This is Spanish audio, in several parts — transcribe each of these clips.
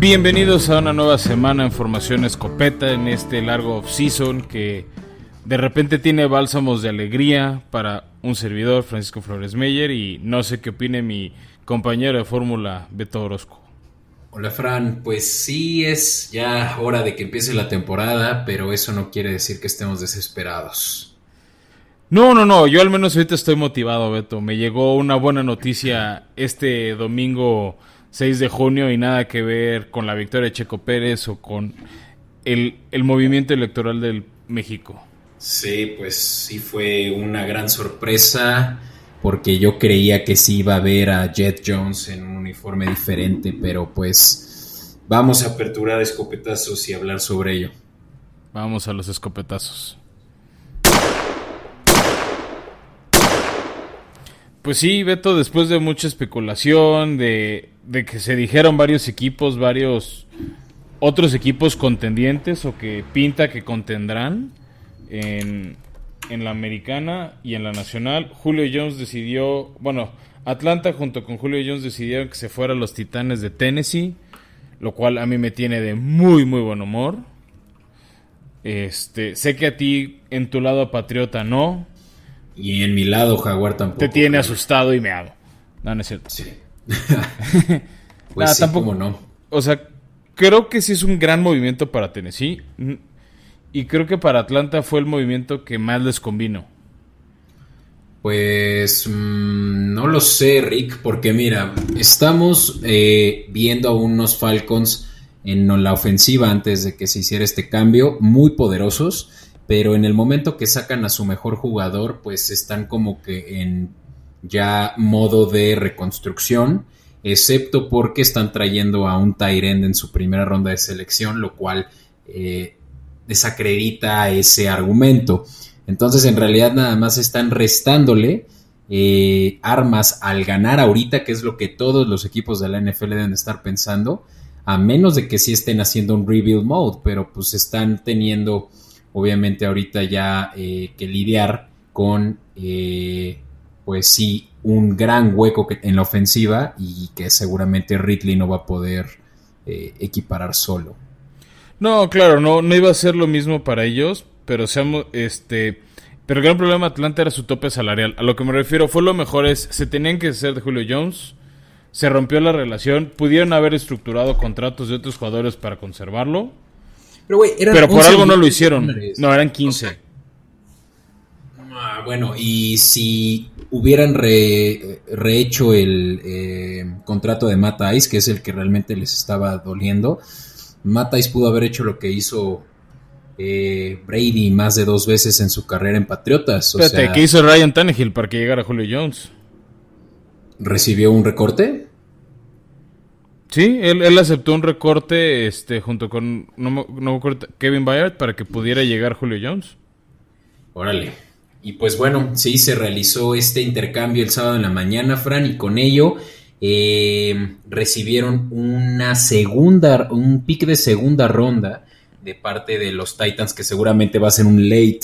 Bienvenidos a una nueva semana en Formación Escopeta en este largo off-season que de repente tiene bálsamos de alegría para un servidor, Francisco Flores Meyer, y no sé qué opine mi compañero de fórmula, Beto Orozco. Hola Fran, pues sí es ya hora de que empiece la temporada, pero eso no quiere decir que estemos desesperados. No, no, no, yo al menos ahorita estoy motivado, Beto. Me llegó una buena noticia este domingo 6 de junio y nada que ver con la victoria de Checo Pérez o con el, el movimiento electoral del México. Sí, pues sí fue una gran sorpresa porque yo creía que sí iba a ver a Jet Jones en un uniforme diferente, pero pues vamos a aperturar escopetazos y hablar sobre ello. Vamos a los escopetazos. Pues sí, Beto, después de mucha especulación, de, de que se dijeron varios equipos, varios otros equipos contendientes o que pinta que contendrán en, en la americana y en la nacional. Julio Jones decidió, bueno, Atlanta junto con Julio Jones decidieron que se fueran los Titanes de Tennessee, lo cual a mí me tiene de muy muy buen humor. Este, sé que a ti en tu lado patriota no. Y en mi lado jaguar tampoco. Te tiene asustado y me hago. No, no es cierto. Sí. pues sí, tampoco no. O sea, creo que sí es un gran movimiento para Tennessee. Y creo que para Atlanta fue el movimiento que más les convino. Pues mmm, no lo sé, Rick, porque mira, estamos eh, viendo a unos Falcons en la ofensiva antes de que se hiciera este cambio, muy poderosos, pero en el momento que sacan a su mejor jugador, pues están como que en ya modo de reconstrucción, excepto porque están trayendo a un Tyrend en su primera ronda de selección, lo cual eh, desacredita ese argumento. Entonces, en realidad, nada más están restándole eh, armas al ganar ahorita, que es lo que todos los equipos de la NFL deben estar pensando, a menos de que sí estén haciendo un rebuild mode, pero pues están teniendo, obviamente, ahorita ya eh, que lidiar con, pues sí, un gran hueco que, en la ofensiva y que seguramente Ridley no va a poder eh, equiparar solo. No, claro, no, no iba a ser lo mismo para ellos, pero seamos, este, pero el gran problema de Atlanta era su tope salarial. A lo que me refiero fue lo mejor es, se tenían que hacer de Julio Jones, se rompió la relación, pudieron haber estructurado contratos de otros jugadores para conservarlo, pero, wey, pero por algo no lo hicieron. No, eran 15. O sea, ah, bueno, y si hubieran re, rehecho el eh, contrato de Matt Ice, que es el que realmente les estaba doliendo, Matais pudo haber hecho lo que hizo eh, Brady más de dos veces en su carrera en Patriotas. O Espérate, sea, ¿qué hizo Ryan Tannehill para que llegara Julio Jones? ¿Recibió un recorte? Sí, él, él aceptó un recorte este, junto con no, no, Kevin Bayard para que pudiera llegar Julio Jones. Órale. Y pues bueno, sí, se realizó este intercambio el sábado en la mañana, Fran, y con ello eh, recibieron una segunda, un pick de segunda ronda de parte de los Titans, que seguramente va a ser un late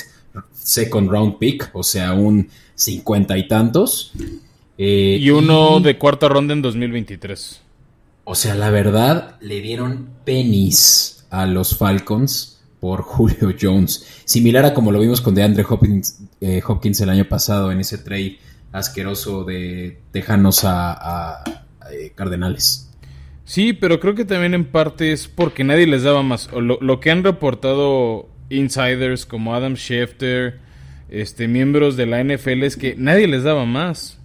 second round pick, o sea, un cincuenta y tantos. Eh, y uno y, de cuarta ronda en 2023. O sea, la verdad, le dieron pennies a los Falcons por Julio Jones. Similar a como lo vimos con DeAndre Hopkins, eh, Hopkins el año pasado en ese trade asqueroso de Tejanos a, a, a, Cardenales. Sí, pero creo que también en parte es porque nadie les daba más. Lo, lo, que han reportado insiders como Adam Schefter, este, miembros de la NFL, es que nadie les daba más.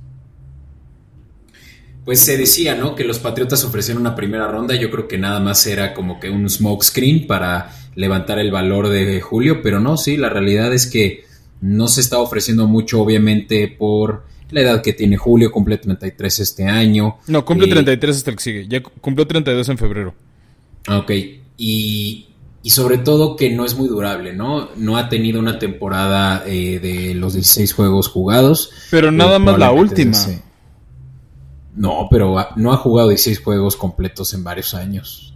Pues se decía, ¿no? Que los Patriotas ofrecieron una primera ronda. Yo creo que nada más era como que un smoke screen para levantar el valor de Julio, pero no, sí, la realidad es que no se está ofreciendo mucho, obviamente, por la edad que tiene Julio, cumple 33 este año. No, cumple eh, 33 hasta el que sigue, ya cumplió 32 en febrero. Ok, y, y, sobre todo que no es muy durable, ¿no? No ha tenido una temporada eh, de los 16 juegos jugados. Pero nada eh, más la última. Desde... No, pero ha, no ha jugado 16 juegos completos en varios años.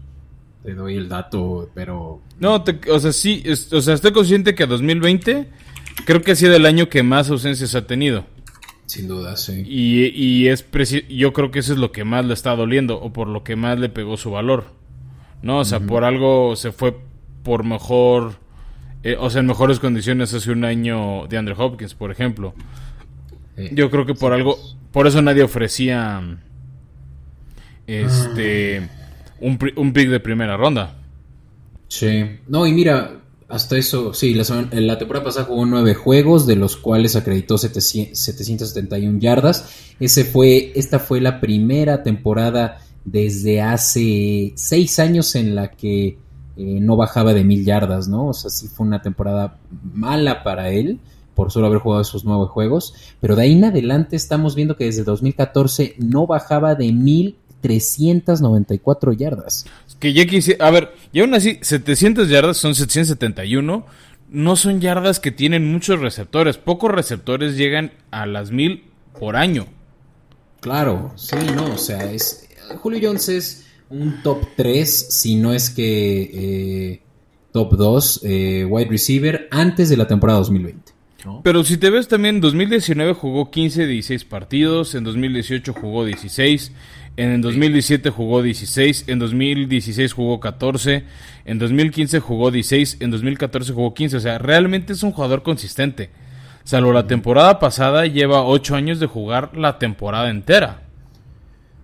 Te doy el dato, pero... No, te, o sea, sí, es, o sea, estoy consciente que 2020 creo que ha sido el año que más ausencias ha tenido. Sin duda, sí. Y, y es yo creo que eso es lo que más le está doliendo o por lo que más le pegó su valor. ¿no? O sea, por algo se fue por mejor, eh, o sea, en mejores condiciones hace un año de Andrew Hopkins, por ejemplo. Yo creo que por algo, por eso nadie ofrecía este ah. Un, un pick de primera ronda. Sí, no, y mira, hasta eso, sí, la, la, temporada pasada jugó nueve juegos, de los cuales acreditó 771 yardas. Ese fue, esta fue la primera temporada desde hace seis años en la que eh, no bajaba de mil yardas, ¿no? O sea, sí fue una temporada mala para él por solo haber jugado esos nueve juegos, pero de ahí en adelante estamos viendo que desde 2014 no bajaba de mil 394 yardas. Que ya quisiera, a ver, y aún así, 700 yardas son 771, no son yardas que tienen muchos receptores, pocos receptores llegan a las mil por año. Claro, sí, no, o sea, es Julio Jones es un top 3, si no es que eh, top 2 eh, wide receiver antes de la temporada 2020. Pero si te ves también, en 2019 jugó 15, 16 partidos, en 2018 jugó 16, en 2017 jugó 16, en 2016 jugó 14, en 2015 jugó 16, en 2014 jugó 15. O sea, realmente es un jugador consistente. Salvo la temporada pasada, lleva 8 años de jugar la temporada entera.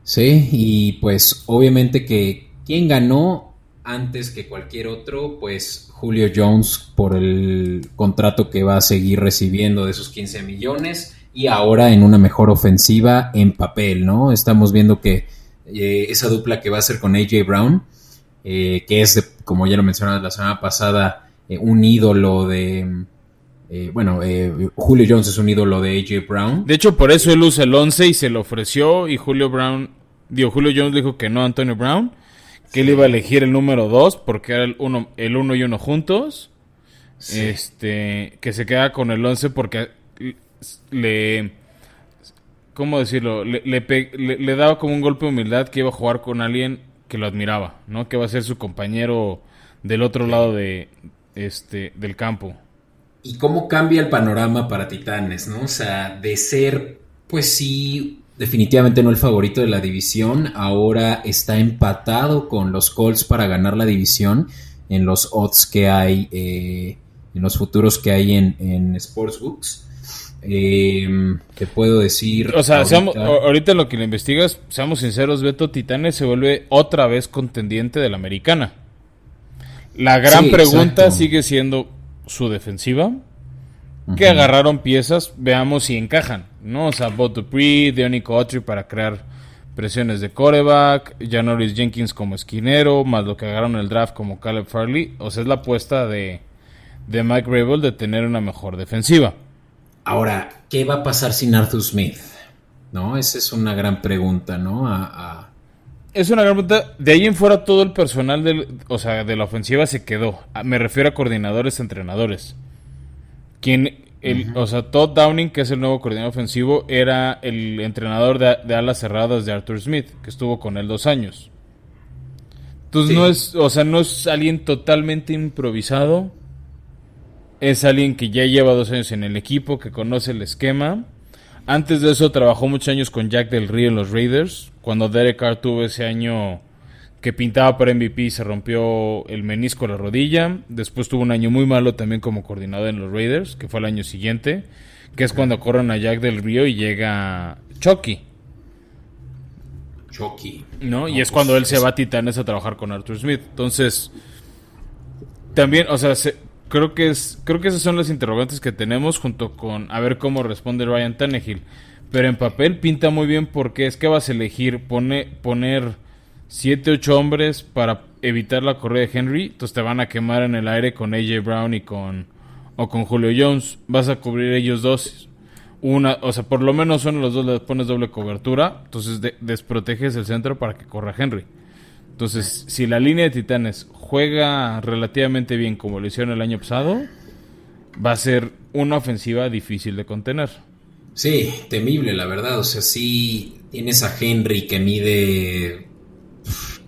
Sí, y pues obviamente que quien ganó antes que cualquier otro, pues Julio Jones por el contrato que va a seguir recibiendo de esos 15 millones y ahora en una mejor ofensiva en papel, ¿no? Estamos viendo que eh, esa dupla que va a ser con AJ Brown, eh, que es, como ya lo mencionaba la semana pasada, eh, un ídolo de... bueno, Julio Jones es un ídolo de AJ Brown. De hecho, por eso él usa el 11 y se lo ofreció y Julio Brown, digo, Julio Jones dijo que no a Antonio Brown, que él iba a elegir el número 2 porque era el 1 el uno y uno juntos. Este, que se queda con el 11 porque le... ¿Cómo decirlo? Le, le, daba como un golpe de humildad que iba a jugar con alguien que lo admiraba, ¿no? Que va a ser su compañero del otro lado de, este, del campo. ¿Y cómo cambia el panorama para Titanes, no? O sea, de ser, pues sí, definitivamente no el favorito de la división, ahora está empatado con los Colts para ganar la división en los odds que hay, eh, en los futuros que hay en, en Sportsbooks. Eh, te puedo decir. O sea, ahorita, lo que le investigas, seamos sinceros, Beto Titanes se vuelve otra vez contendiente de la americana. La gran pregunta sigue siendo su defensiva. Que agarraron piezas, veamos si encajan, ¿no? O sea, Bob Dupree, Deonico Autry para crear presiones de coreback, Janoris Jenkins como esquinero, más lo que agarraron el draft como Caleb Farley. O sea, es la apuesta de, de Mike Rabel de tener una mejor defensiva. Ahora, ¿qué va a pasar sin Arthur Smith? ¿No? Esa es una gran pregunta, ¿no? Es una gran pregunta. De ahí en fuera todo el personal del, o sea, de la ofensiva se quedó. Ah, me refiero a coordinadores, entrenadores. Quien, el, o sea, Todd Downing, que es el nuevo coordinador ofensivo, era el entrenador de, alas cerradas de Arthur Smith, que estuvo con él dos años. Entonces no es, o sea, no es alguien totalmente improvisado es alguien que ya lleva dos años en el equipo, que conoce el esquema. Antes de eso trabajó muchos años con Jack del Río en los Raiders. Cuando Derek Carr tuvo ese año que pintaba para MVP y se rompió el menisco de la rodilla. Después tuvo un año muy malo también como coordinador en los Raiders, que fue el año siguiente, que es cuando corren a Jack del Río y llega Chucky. Chucky. ¿No? y es pues cuando él se va a Titanes a trabajar con Arthur Smith. Entonces, también, o sea, se, creo que es creo que esas son las interrogantes que tenemos junto con a ver cómo responde Ryan Tannehill. Pero en papel pinta muy bien porque es que vas a elegir pone, poner 7 8 hombres para evitar la corrida de Henry, entonces te van a quemar en el aire con AJ Brown y con o con Julio Jones, vas a cubrir ellos dos. Una, o sea, por lo menos uno de los dos les pones doble cobertura, entonces desproteges el centro para que corra Henry. Entonces, si la línea de Titanes juega relativamente bien como lo hicieron el año pasado, va a ser una ofensiva difícil de contener. Sí, temible, la verdad. O sea, sí tienes a Henry que mide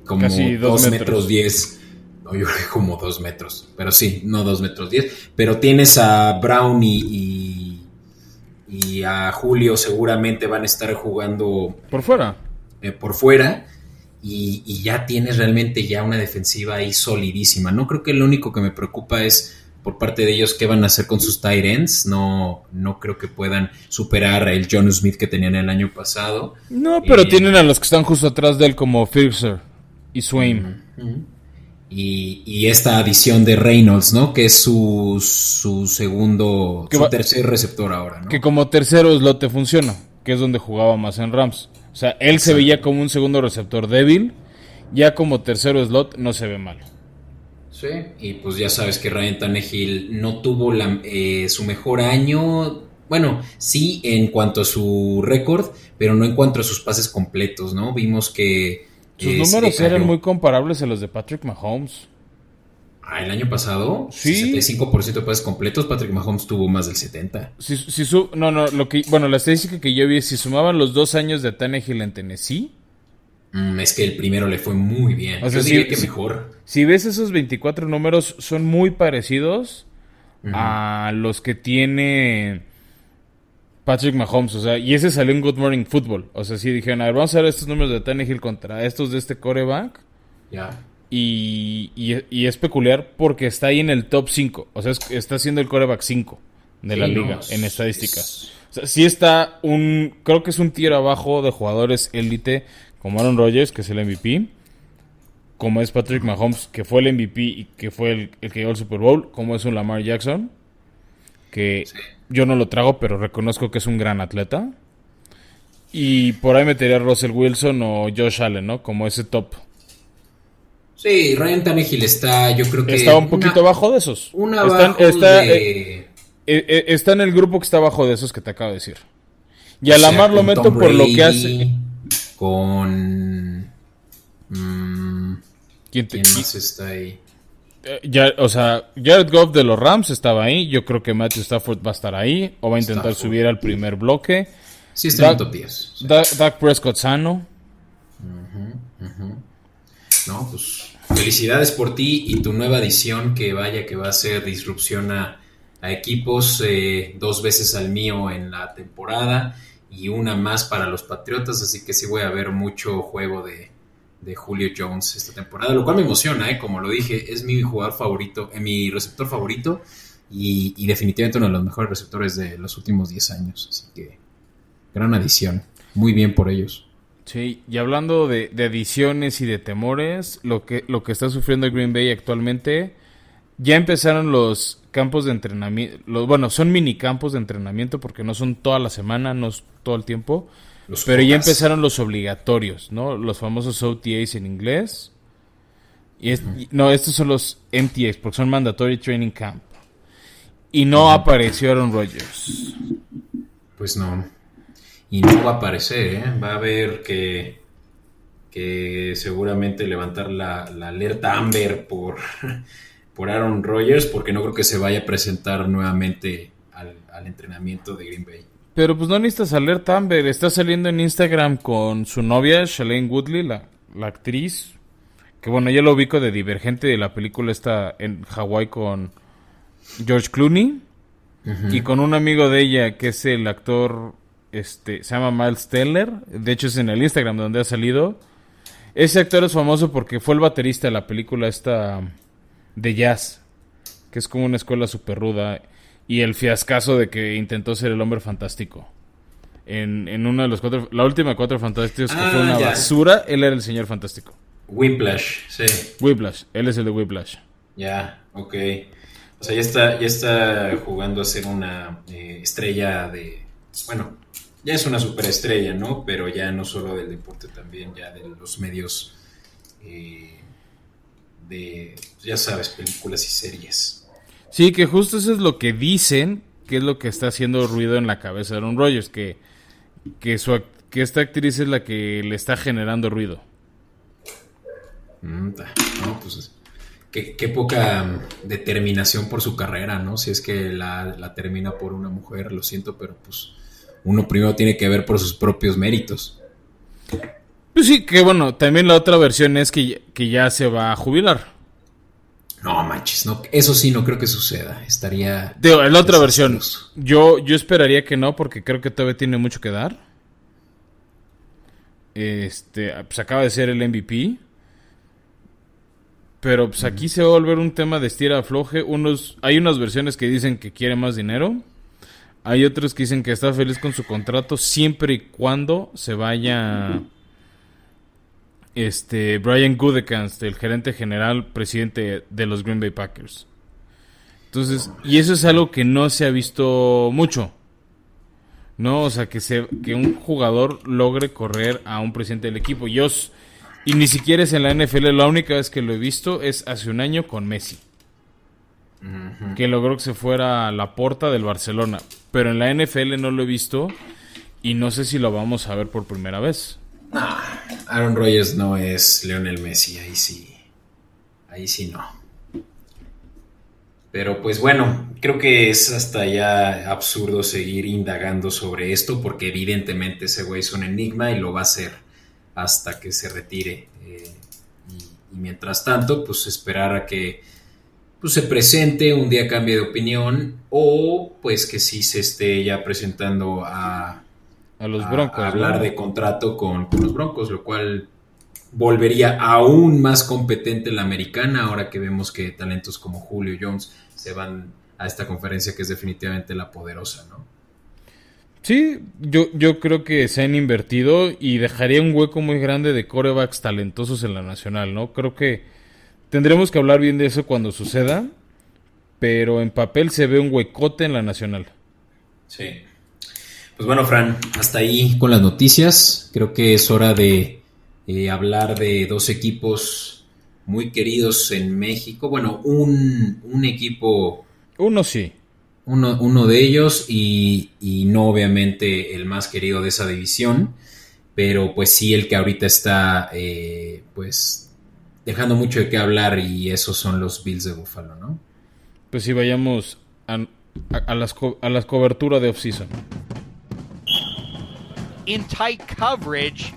como Casi dos, metros. diez. No, yo creo que como dos metros. Pero sí, no dos metros diez. Pero tienes a Brown y, y, a Julio seguramente van a estar jugando por fuera. Eh, por fuera. Y, ya tienes realmente ya una defensiva ahí solidísima. No creo que lo único que me preocupa es por parte de ellos qué van a hacer con sus tight ends. No, no creo que puedan superar el John Smith que tenían el año pasado. No, pero eh, tienen a los que están justo atrás de él como Firser y Swain. y, esta adición de Reynolds, ¿no? Que es su, su segundo, su tercer receptor ahora, ¿no? Que como tercero slot te funciona, que es donde jugaba más en Rams. O sea, él se veía como un segundo receptor débil, ya como tercero slot no se ve mal. Sí, y pues ya sabes que Ryan Tannehill no tuvo eh, su mejor año, bueno, sí en cuanto a su récord, pero no en cuanto a sus pases completos, ¿no? Vimos que... Sus eh, números eran muy comparables a los de Patrick Mahomes. Ah, el año pasado, sí. 65% de pases completos, Patrick Mahomes tuvo más del 70%. Si, si su, no, no, lo que, bueno, la estadística que yo vi, si sumaban los dos años de Tannehill en Tennessee. Mm, es que el primero le fue muy bien. yo diría que mejor. Si ves esos 24 números, son muy parecidos a los que tiene Patrick Mahomes. O sea, y ese salió en Good Morning Football. O sea, sí dijeron, a ver, vamos a ver estos números de Tannehill contra estos de este coreback. Ya. Y, es peculiar porque está ahí en el top 5. O sea, está siendo el coreback 5 de la liga en estadísticas. O sea, sí está un. Creo que es un tiro abajo de jugadores élite como Aaron Rodgers, que es el MVP. Como es Patrick Mahomes, que fue el MVP y que fue el, que llegó al Super Bowl. Como es un Lamar Jackson, que yo no lo trago, pero reconozco que es un gran atleta. Y por ahí metería a Russell Wilson o Josh Allen, ¿no? Como ese top Sí, Ryan Tannehill está, yo creo que... Está un poquito abajo de esos. Una está, eh, eh, eh, está en el grupo que está abajo de esos que te acabo de decir. Y a Lamar lo meto por lo que hace... Con... Mm, ¿Quién, más está ahí? Ya, o sea, Jared Goff de los Rams estaba ahí. Yo creo que Matthew Stafford va a estar ahí. O va a intentar subir al primer bloque. Sí, está en top 10. Dak Prescott sano. No, pues felicidades por ti y tu nueva edición que vaya que va a ser disrupción a, equipos eh, dos veces al mío en la temporada y una más para los Patriotas, así que sí voy a ver mucho juego de, Julio Jones esta temporada, lo cual me emociona, ¿eh? como lo dije, es mi jugador favorito, eh, mi receptor favorito y, y, definitivamente uno de los mejores receptores de los últimos 10 años, así que gran adición, muy bien por ellos. Sí, y hablando de, de, ediciones y de temores, lo que, lo que está sufriendo Green Bay actualmente, ya empezaron los campos de entrenamiento, bueno, son mini campos de entrenamiento porque no son toda la semana, no es todo el tiempo, pero ya empezaron los obligatorios, ¿no? Los famosos OTAs en inglés. Y, no, estos son los MTAs porque son Mandatory Training Camp. Y no apareció Aaron Rodgers. Pues no y no va a aparecer, ¿eh? va a haber que, que seguramente levantar la, alerta Amber por, por Aaron Rodgers, porque no creo que se vaya a presentar nuevamente al, entrenamiento de Green Bay. Pero pues no necesitas alerta Amber, está saliendo en Instagram con su novia, Shailene Woodley, la, la actriz, que bueno, ya lo ubico de Divergente de la película está en Hawái con George Clooney. Y con un amigo de ella, que es el actor este, se llama Miles Teller, de hecho es en el Instagram donde ha salido. Ese actor es famoso porque fue el baterista de la película esta de jazz, que es como una escuela súper ruda, y el fiascazo de que intentó ser el hombre fantástico. En, en una de los cuatro, la última cuatro fantásticos que fue ah, una basura, él era el señor fantástico. Whiplash, sí. Whiplash, él es el de Whiplash. Ya, ok. O sea, ya está, ya está jugando a ser una eh, estrella de, bueno, ya es una superestrella, ¿no? Pero ya no solo del deporte, también ya de los medios eh, de, ya sabes, películas y series. Sí, que justo eso es lo que dicen, que es lo que está haciendo ruido en la cabeza de Aaron Rodgers, que, que, su, que esta actriz es la que le está generando ruido. Mm, no, pues qué, qué, poca mm, determinación por su carrera, ¿no? Si es que la, la termina por una mujer, lo siento, pero pues uno primero tiene que ver por sus propios méritos. Pues sí, que bueno, también la otra versión es que, ya se va a jubilar. No manches, no, eso sí no creo que suceda. Estaría. Digo, la otra versión. Yo, yo esperaría que no, porque creo que todavía tiene mucho que dar. Este, pues acaba de ser el MVP. Pero pues aquí se va a volver un tema de estira afloje. Unos, hay unas versiones que dicen que quiere más dinero. Hay otros que dicen que está feliz con su contrato siempre y cuando se vaya este Brian Gutekunst, el gerente general, presidente de los Green Bay Packers. Entonces, y eso es algo que no se ha visto mucho. No, o sea, que se que un jugador logre correr a un presidente del equipo. Yo y ni siquiera es en la NFL, la única vez que lo he visto es hace un año con Messi. Que logró que se fuera a la porta del Barcelona. Pero en la NFL no lo he visto y no sé si lo vamos a ver por primera vez. Aaron Rodgers no es Lionel Messi, ahí sí. Ahí sí no. Pero pues bueno, creo que es hasta ya absurdo seguir indagando sobre esto porque evidentemente ese güey es un enigma y lo va a ser hasta que se retire. Eh, y, mientras tanto, pues esperar a que pues, se presente, un día cambie de opinión o pues que sí se esté ya presentando a, a los Broncos. hablar de contrato con, los Broncos, lo cual volvería aún más competente la americana ahora que vemos que talentos como Julio Jones se van a esta conferencia que es definitivamente la poderosa, ¿no? Sí, yo, yo creo que se han invertido y dejaría un hueco muy grande de corebacks talentosos en la nacional, ¿no? Creo que tendremos que hablar bien de eso cuando suceda, pero en papel se ve un huecote en la nacional. Sí. Pues bueno, Fran, hasta ahí con las noticias. Creo que es hora de eh, hablar de dos equipos muy queridos en México. Bueno, un, un equipo... Uno sí uno, uno de ellos y, no obviamente el más querido de esa división, pero pues sí el que ahorita está eh, pues dejando mucho de qué hablar y esos son los Bills de Buffalo, ¿no? Pues sí, vayamos a, las, a las coberturas de off-season. In tight coverage,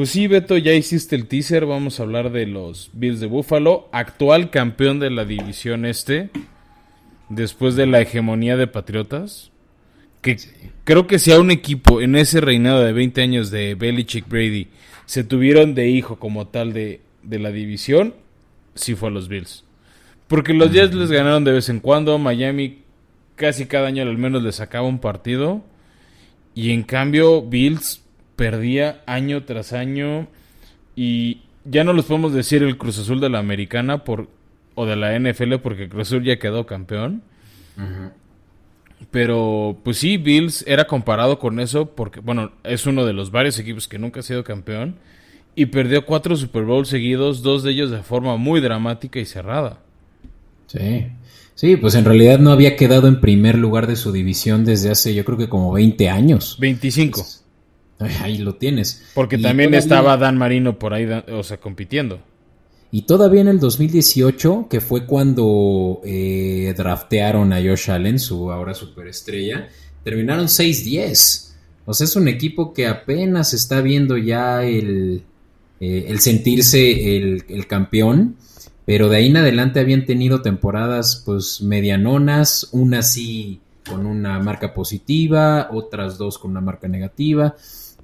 Pues sí, Beto, ya hiciste el teaser. Vamos a hablar de los Bills de Buffalo, actual campeón de la división este, después de la hegemonía de Patriotas. Que creo que si a un equipo en ese reinado de 20 años de Belichick Brady se tuvieron de hijo como tal de, la división, sí fue a los Bills. Porque los Jets les ganaron de vez en cuando, Miami casi cada año al menos les sacaba un partido. Y en cambio, Bills perdía año tras año y ya no los podemos decir el Cruz Azul de la Americana por, o de la NFL porque Cruz Azul ya quedó campeón. Pero pues sí, Bills era comparado con eso porque, bueno, es uno de los varios equipos que nunca ha sido campeón y perdió cuatro Super Bowls seguidos, dos de ellos de forma muy dramática y cerrada. Sí. Sí, pues en realidad no había quedado en primer lugar de su división desde hace yo creo que como 20 años. 25. Ahí lo tienes. Porque también estaba Dan Marino por ahí, o sea, compitiendo. Y todavía en el 2018, que fue cuando eh, draftearon a Josh Allen, su ahora superestrella, terminaron 6-10. O sea, es un equipo que apenas está viendo ya el, eh, el sentirse el, el, campeón. Pero de ahí en adelante habían tenido temporadas pues medianonas, una sí con una marca positiva, otras dos con una marca negativa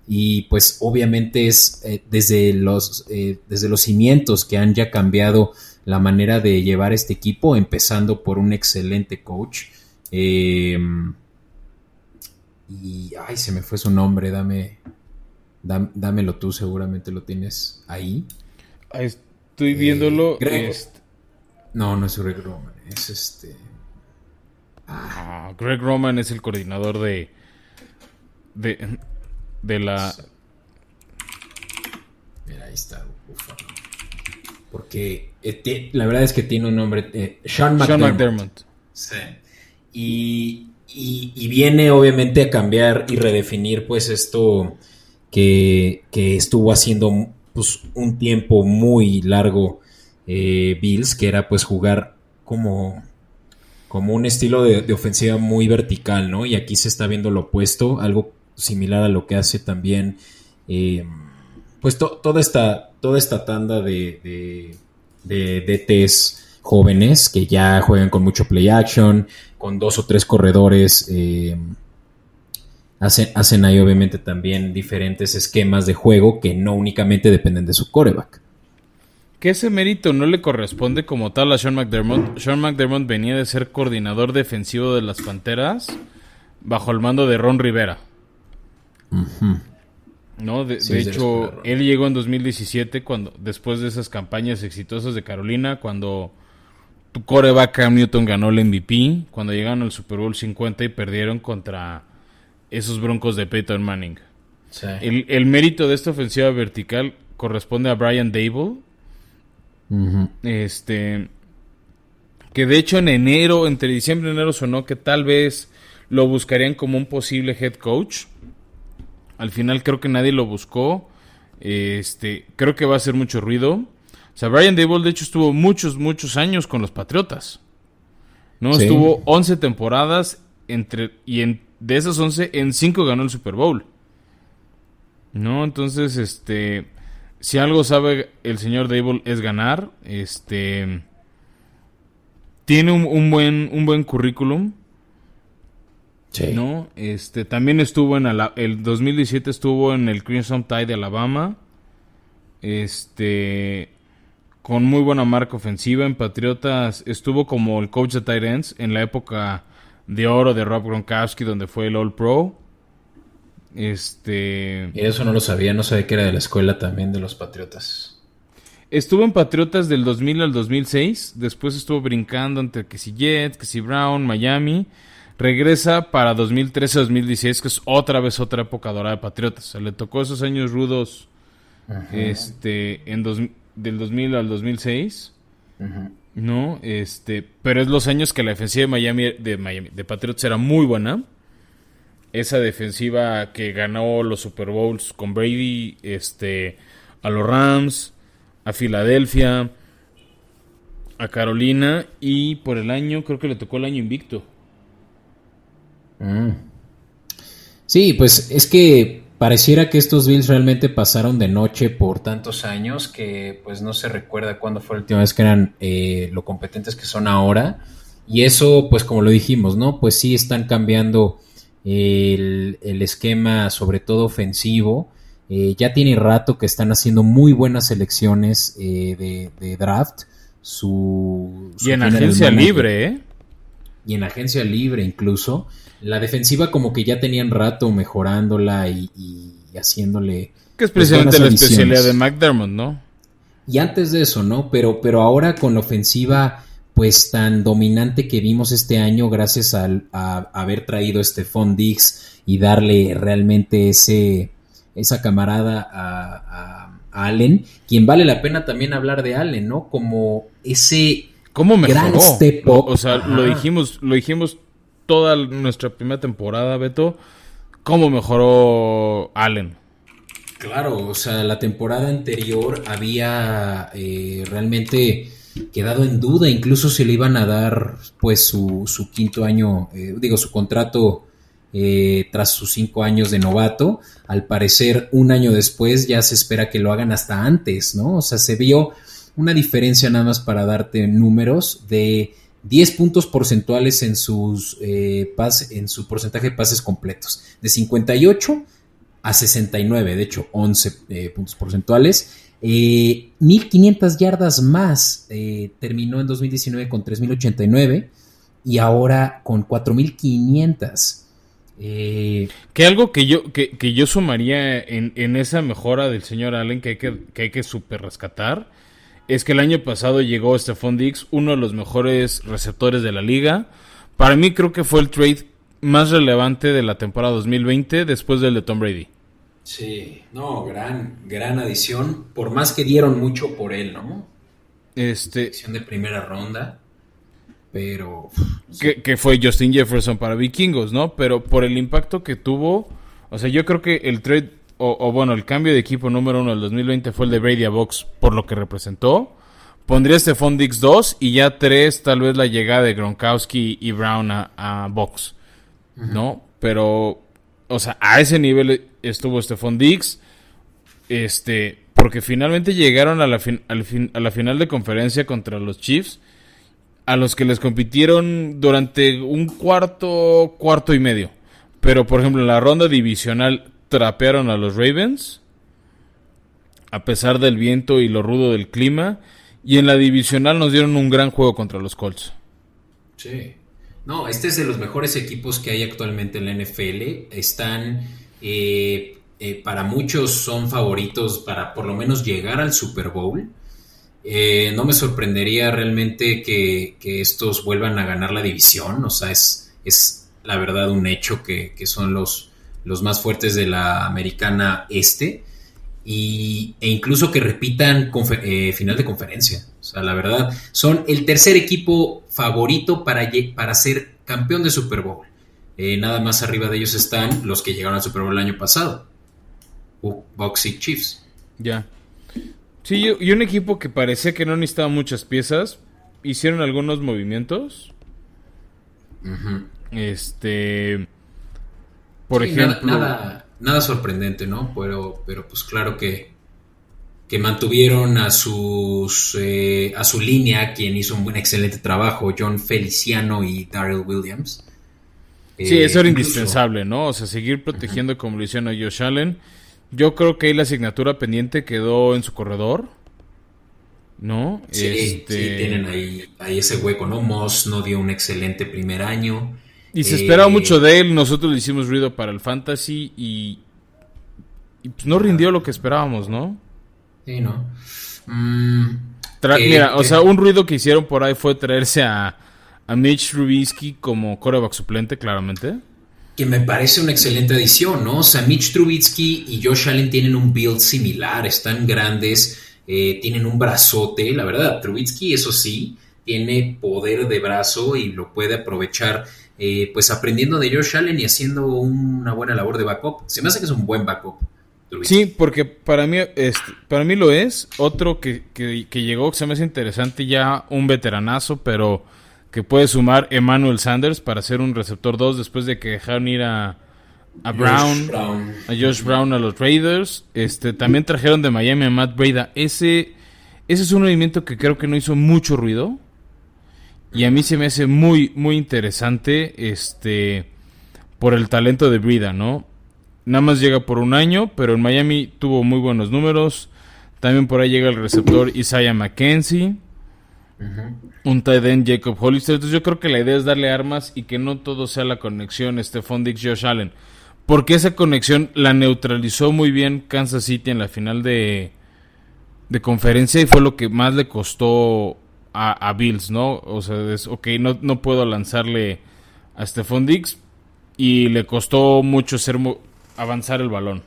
y pues obviamente es eh, desde, los, eh, desde los cimientos que han ya cambiado la manera de llevar este equipo, empezando por un excelente coach. Em, y, ay, se me fue su nombre, dame, dámelo tú, seguramente lo tienes ahí. Estoy viéndolo. Eh, no, no es Greg Roman, es este... Ah, Greg Roman es el coordinador de, de de la... Mira, ahí está. Porque eh, la verdad es que tiene un nombre... Eh, Sean, McDermott. Sí. Y, y, viene obviamente a cambiar y redefinir pues esto que, que estuvo haciendo pues, un tiempo muy largo eh, Bills, que era pues jugar como, como un estilo de, de, ofensiva muy vertical, ¿no? Y aquí se está viendo lo opuesto, algo similar a lo que hace también, eh, pues toda, esta, toda esta tanda de, de, DTs jóvenes que ya juegan con mucho play action, con dos o tres corredores eh, hacen, hacen ahí obviamente también diferentes esquemas de juego que no únicamente dependen de su coreback. Que ese mérito no le corresponde como tal a Sean McDermott. Sean McDermott venía de ser coordinador defensivo de las Panteras bajo el mando de Ron Rivera. ¿No? De, hecho, él llegó en 2017 cuando, después de esas campañas exitosas de Carolina, cuando tu coreback Cam Newton ganó el MVP, cuando llegaron al Super Bowl 50 y perdieron contra esos broncos de Peyton Manning. El, mérito de esta ofensiva vertical corresponde a Brian Dable. Este. Que de hecho en enero, entre diciembre y enero, sonó que tal vez lo buscarían como un posible head coach. Al final creo que nadie lo buscó. Este, creo que va a hacer mucho ruido. O sea, Brian Dable de hecho estuvo muchos, muchos años con los Patriotas. ¿No? Estuvo 11 temporadas entre y en, de esas 11 en 5 ganó el Super Bowl. ¿No? Entonces, este si algo sabe el señor Dable es ganar, este tiene un buen un buen currículum. ¿No? Este, también estuvo en el 2017 estuvo en el Crimson Tide de Alabama. Este con muy buena marca ofensiva en Patriotas estuvo como el coach de tight ends en la época de oro de Rob Gronkowski donde fue el All Pro. Este y eso no lo sabía, no sabía que era de la escuela también de los Patriotas. Estuvo en Patriotas del 2000 al 2006, después estuvo brincando entre que si Jets, que si Brown, Miami Regresa para 2013-2016, que es otra vez otra época dorada de Patriotas. Le tocó esos años rudos este en del 2000 al 2006. ¿No? Este, pero es los años que la defensiva de Miami de Miami de Patriots era muy buena. Esa defensiva que ganó los Super Bowls con Brady, este a los Rams, a Filadelfia, a Carolina y por el año creo que le tocó el año invicto. Mm. Sí, pues es que pareciera que estos Bills realmente pasaron de noche por tantos años que pues no se recuerda cuándo fue la última vez que eran eh, lo competentes que son ahora. Y eso, pues como lo dijimos, ¿no? Pues sí están cambiando el, esquema, sobre todo ofensivo. Eh, ya tiene rato que están haciendo muy buenas selecciones eh, de, draft. Su, y en agencia libre, ¿eh? Y en agencia libre incluso. La defensiva como que ya tenían rato mejorándola y, haciéndole... Que es pues, precisamente la especialidad de McDermott, ¿no? Y antes de eso, ¿no? Pero, pero ahora con la ofensiva pues tan dominante que vimos este año gracias al, a, haber traído este Stephon Diggs y darle realmente ese, esa camarada a, Allen, quien vale la pena también hablar de Allen, ¿no? Como ese ¿Cómo gran step O, sea, lo dijimos, lo dijimos toda nuestra primera temporada, Beto, cómo mejoró Allen. Claro, o sea, la temporada anterior había eh, realmente quedado en duda, incluso se le iban a dar pues su, su quinto año, eh, digo, su contrato eh, tras sus cinco años de novato. Al parecer, un año después ya se espera que lo hagan hasta antes, ¿no? O sea, se vio una diferencia nada más para darte números de 10 puntos porcentuales en, sus, eh, en su porcentaje de pases completos. De 58 a 69, de hecho, 11 eh, puntos porcentuales. 1500 eh, yardas más. terminó en 2019 con 3089 y ahora con 4500. que algo que yo, que, yo sumaría en, esa mejora del señor Allen que hay que, que, hay que super rescatar es que el año pasado llegó Stephon Diggs, uno de los mejores receptores de la liga. Para mí creo que fue el trade más relevante de la temporada 2020 después del de Tom Brady. Sí, no, gran, gran adición. Por más que dieron mucho por él, ¿no? Este. Adición de primera ronda. Pero. Que, que, fue Justin Jefferson para Vikingos, ¿no? Pero por el impacto que tuvo. O sea, yo creo que el trade o, bueno, el cambio de equipo número uno del 2020 fue el de Brady a Box por lo que representó. Pondría este Dix 2 y ya 3 tal vez la llegada de Gronkowski y Brown a, Box. ¿No? Pero, o sea, a ese nivel estuvo Stephon Dix. Este, porque finalmente llegaron a la, a la final de conferencia contra los Chiefs, a los que les compitieron durante un cuarto, cuarto y medio Pero, por ejemplo, en la ronda divisional trapearon a los Ravens, a pesar del viento y lo rudo del clima. Y en la divisional nos dieron un gran juego contra los Colts. Sí. No, este es de los mejores equipos que hay actualmente en la NFL. Están, eh, eh, para muchos son favoritos para por lo menos llegar al Super Bowl. Eh, no me sorprendería realmente que, estos vuelvan a ganar la división. O sea, es, es la verdad un hecho que, son los, los más fuertes de la americana este. Y, e incluso que repitan final de conferencia. O sea, la verdad, son el tercer equipo favorito para, para ser campeón de Super Bowl. Eh, nada más arriba de ellos están los que llegaron al Super Bowl el año pasado. Bucks y Chiefs. Ya. Sí, y un equipo que parecía que no necesitaba muchas piezas. Hicieron algunos movimientos. Este. Por ejemplo. Nada, nada, sorprendente, ¿no? Pero, pero pues claro que que mantuvieron a sus eh, a su línea, quien hizo un buen excelente trabajo, John Feliciano y Daryl Williams. Sí, eso era eh, indispensable, ¿no? O sea, seguir protegiendo como lo hicieron a Josh Allen. Yo creo que ahí la asignatura pendiente quedó en su corredor. ¿No? Sí, este... tienen ahí, ese hueco, ¿no? Moss no dio un excelente primer año. Y se esperaba mucho de él. Nosotros le hicimos ruido para el fantasy y, y pues no rindió lo que esperábamos, ¿no? Sí, ¿no? Mm, mira, o sea, un ruido que hicieron por ahí fue traerse a, a Mitch Trubisky como coreback suplente, claramente. Que me parece una excelente adición, ¿no? O sea, Mitch Trubisky y Josh Allen tienen un build similar, están grandes, eh, tienen un brazote, la verdad. Trubisky, eso sí, tiene poder de brazo y lo puede aprovechar, eh, pues aprendiendo de Josh Allen y haciendo una buena labor de backup. Se me hace que es un buen backup. Sí, porque para mí, este, para mí lo es. Otro que, que, llegó, que se me hace interesante, ya un veteranazo, pero que puede sumar Emmanuel Sanders para ser un receptor 2 después de que dejaron ir a, a Brown, a Josh Brown a los Raiders. Este, también trajeron de Miami a Matt Breda. Ese, ese es un movimiento que creo que no hizo mucho ruido. Y a mí se me hace muy, muy interesante este, por el talento de Breda, ¿no? Nada más llega por un año, pero en Miami tuvo muy buenos números. También por ahí llega el receptor Isaiah McKenzie. Un tight end Jacob Hollister. Entonces yo creo que la idea es darle armas y que no todo sea la conexión Stephon Dix Josh Allen. Porque esa conexión la neutralizó muy bien Kansas City en la final de, de conferencia y fue lo que más le costó a, Bills, ¿no? O sea, es, ok, no, no puedo lanzarle a Stephon Dix y le costó mucho ser avanzar el balón.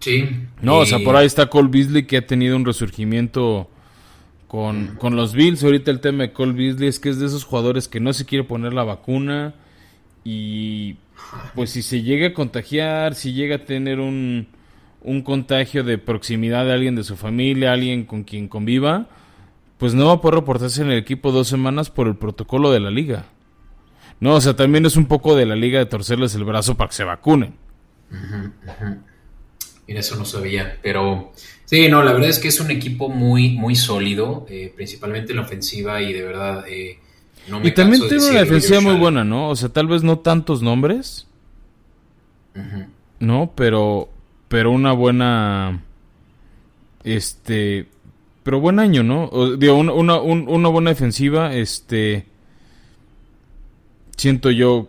Sí. No, o sea, por ahí está Cole Beasley que ha tenido un resurgimiento con, los Bills. Ahorita el tema de Cole Beasley es que es de esos jugadores que no se quiere poner la vacuna y pues si se llega a contagiar, si llega a tener un, un contagio de proximidad de alguien de su familia, alguien con quien conviva, pues no va a poder reportarse en el equipo dos semanas por el protocolo de la liga. No, o sea, también es un poco de la liga de torcerles el brazo para que se vacunen. Mira, eso no sabía, pero sí, no, la verdad es que es un equipo muy, muy sólido, eh, principalmente en la ofensiva y de verdad eh, no me Y también tiene una defensiva muy buena, ¿no? O sea, tal vez no tantos nombres, ¿no? Pero, pero una buena, este, pero buen año, ¿no? digo, una, una, una buena defensiva, este siento yo,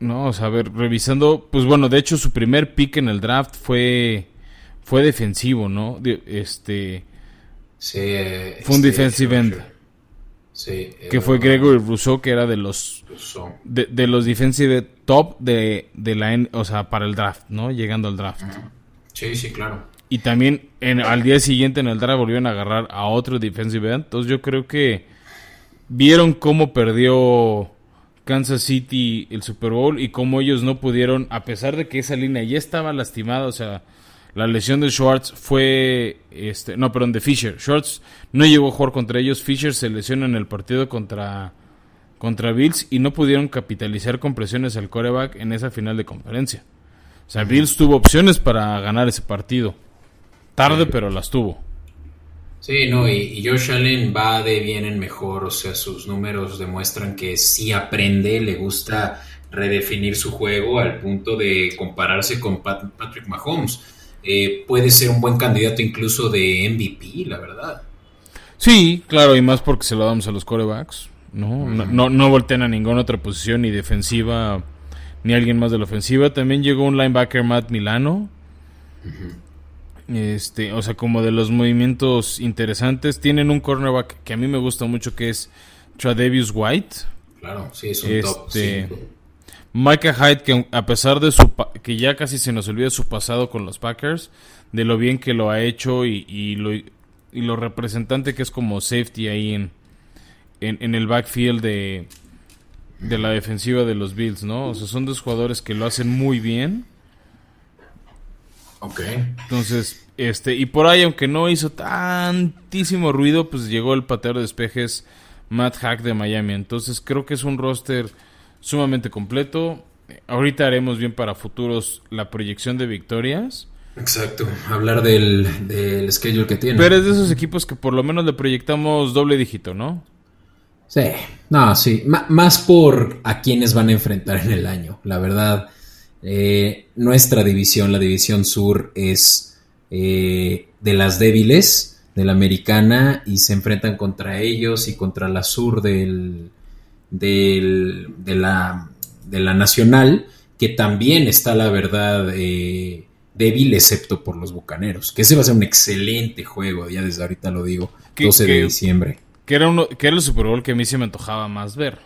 no, o sea, a ver, revisando, pues bueno, de hecho su primer pick en el draft fue fue defensivo, ¿no? este sí, fue un este, defensive end. Sí, que fue Gregory Rousseau, que era de los de, los defensive top de, de la o sea, para el draft, ¿no? Llegando al draft. Sí, sí, claro. Y también en, al día siguiente en el draft volvieron a agarrar a otro defensive end. Entonces yo creo que vieron cómo perdió Kansas City el Super Bowl y cómo ellos no pudieron, a pesar de que esa línea ya estaba lastimada, o sea, la lesión de Schwartz fue, este, no, perdón, de Fisher. Schwartz no llegó a jugar contra ellos, Fisher se lesionó en el partido contra, contra Bills y no pudieron capitalizar con presiones al coreback en esa final de conferencia. O sea, Bills tuvo opciones para ganar ese partido. Tarde, pero las tuvo. Sí, no, y, Josh Allen va de bien en mejor, o sea, sus números demuestran que sí aprende, le gusta redefinir su juego al punto de compararse con Patrick Mahomes. Eh, puede ser un buen candidato incluso de MVP, la verdad. Sí, claro, y más porque se lo damos a los corebacks. ¿no? no, no, voltean a ninguna otra posición, ni defensiva, ni alguien más de la ofensiva. También llegó un linebacker Matt Milano. Este, o sea, como de los movimientos interesantes. Tienen un cornerback que a mí me gusta mucho, que es Tradevius White. Claro, sí, es un top este, Micah Hyde, que a pesar de su que ya casi se nos olvida su pasado con los Packers, de lo bien que lo ha hecho y, lo, y lo representante que es como safety ahí en, en, el backfield de, de la defensiva de los Bills, ¿no? O sea, son dos jugadores que lo hacen muy bien. Ok. Entonces, este, y por ahí, aunque no hizo tantísimo ruido, pues llegó el pateador de despejes Matt Hack de Miami. Entonces, creo que es un roster sumamente completo. Ahorita haremos bien para futuros la proyección de victorias. Exacto, hablar del, del schedule que tiene. Pero es de esos equipos que por lo menos le proyectamos doble dígito, ¿no? Sí, no, sí, más por a quienes van a enfrentar en el año. La verdad, eh, nuestra división, la división sur, es eh, de las débiles de la americana y se enfrentan contra ellos y contra la sur del, del, de, la, de la nacional, que también está, la verdad, eh, débil, excepto por los bucaneros. Que ese va a ser un excelente juego, ya desde ahorita lo digo, 12 de diciembre. Que era, uno, que era el Super Bowl que a mí se me antojaba más ver.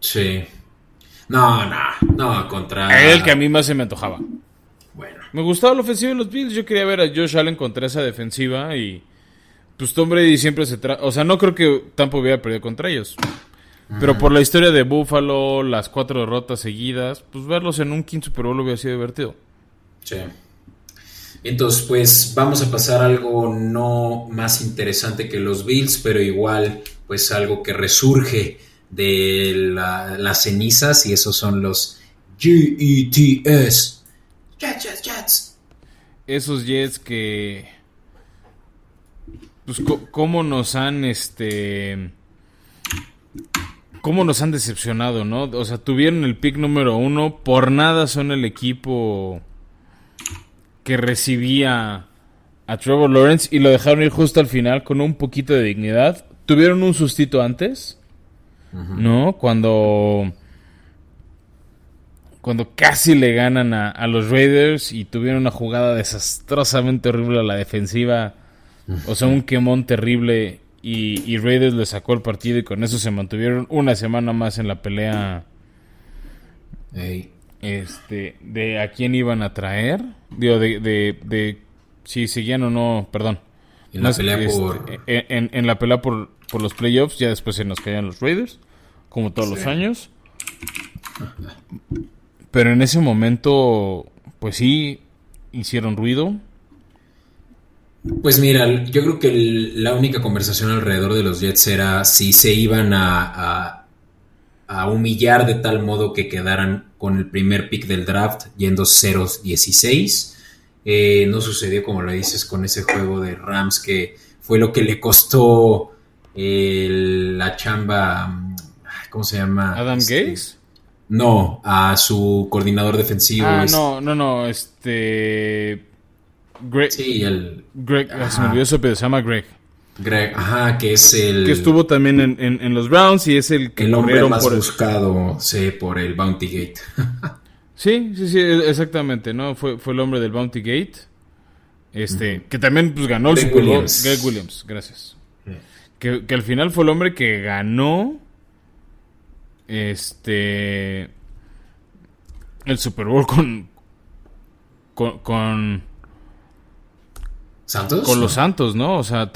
Sí. No, no, no, contra. El que a mí más se me antojaba. Bueno. Me gustaba la ofensiva de los Bills. Yo quería ver a Josh Allen contra esa defensiva y. Pues Tom Brady siempre se trata. O sea, no creo que Tampa hubiera perdido contra ellos. Pero por la historia de Buffalo, las cuatro derrotas seguidas, pues verlos en un quinto Super Bowl hubiera sido divertido. Sí. Entonces, pues vamos a pasar algo no más interesante que los Bills, pero igual, pues algo que resurge de las cenizas y esos son los Jets. Jets, Jets, Jets. Esos Jets que... Pues cómo nos han, este... Cómo nos han decepcionado, ¿no? O sea, tuvieron el pick número uno, por nada son el equipo que recibía a Trevor Lawrence y lo dejaron ir justo al final con un poquito de dignidad. Tuvieron un sustito antes, ¿no? Cuando cuando casi le ganan a, los Raiders y tuvieron una jugada desastrosamente horrible a la defensiva, o sea, un quemón terrible y, Raiders le sacó el partido y con eso se mantuvieron una semana más en la pelea este, de a quién iban a traer, digo, de, de, si seguían o no, perdón. En la pelea este, por... En, la pelea por, los playoffs, ya después se nos caían los Raiders, como todos los años. Pero en ese momento, pues sí, hicieron ruido. Pues mira, yo creo que la única conversación alrededor de los Jets era si se iban a a humillar de tal modo que quedaran con el primer pick del draft yendo 0-16. Eh, no sucedió como lo dices con ese juego de Rams que fue lo que le costó la chamba, ¿cómo se llama? Adam este, Gates. No, a su coordinador defensivo. Ah, no, no, no, este... Greg. Sí, el... Greg, se me olvidó su se llama Greg. Greg, ajá, que es el... Que estuvo también en, en, los Browns y es el que... El hombre más buscado, sí, por el Bounty Gate. sí, sí, sí, e, exactamente, ¿no? Fue, fue el hombre del Bounty Gate. Este, que también pues ganó el Super Bowl. Greg Williams, gracias. Que, que al final fue el hombre que ganó este el Super Bowl con con, con ¿Santos? Con los Santos, ¿no? O sea,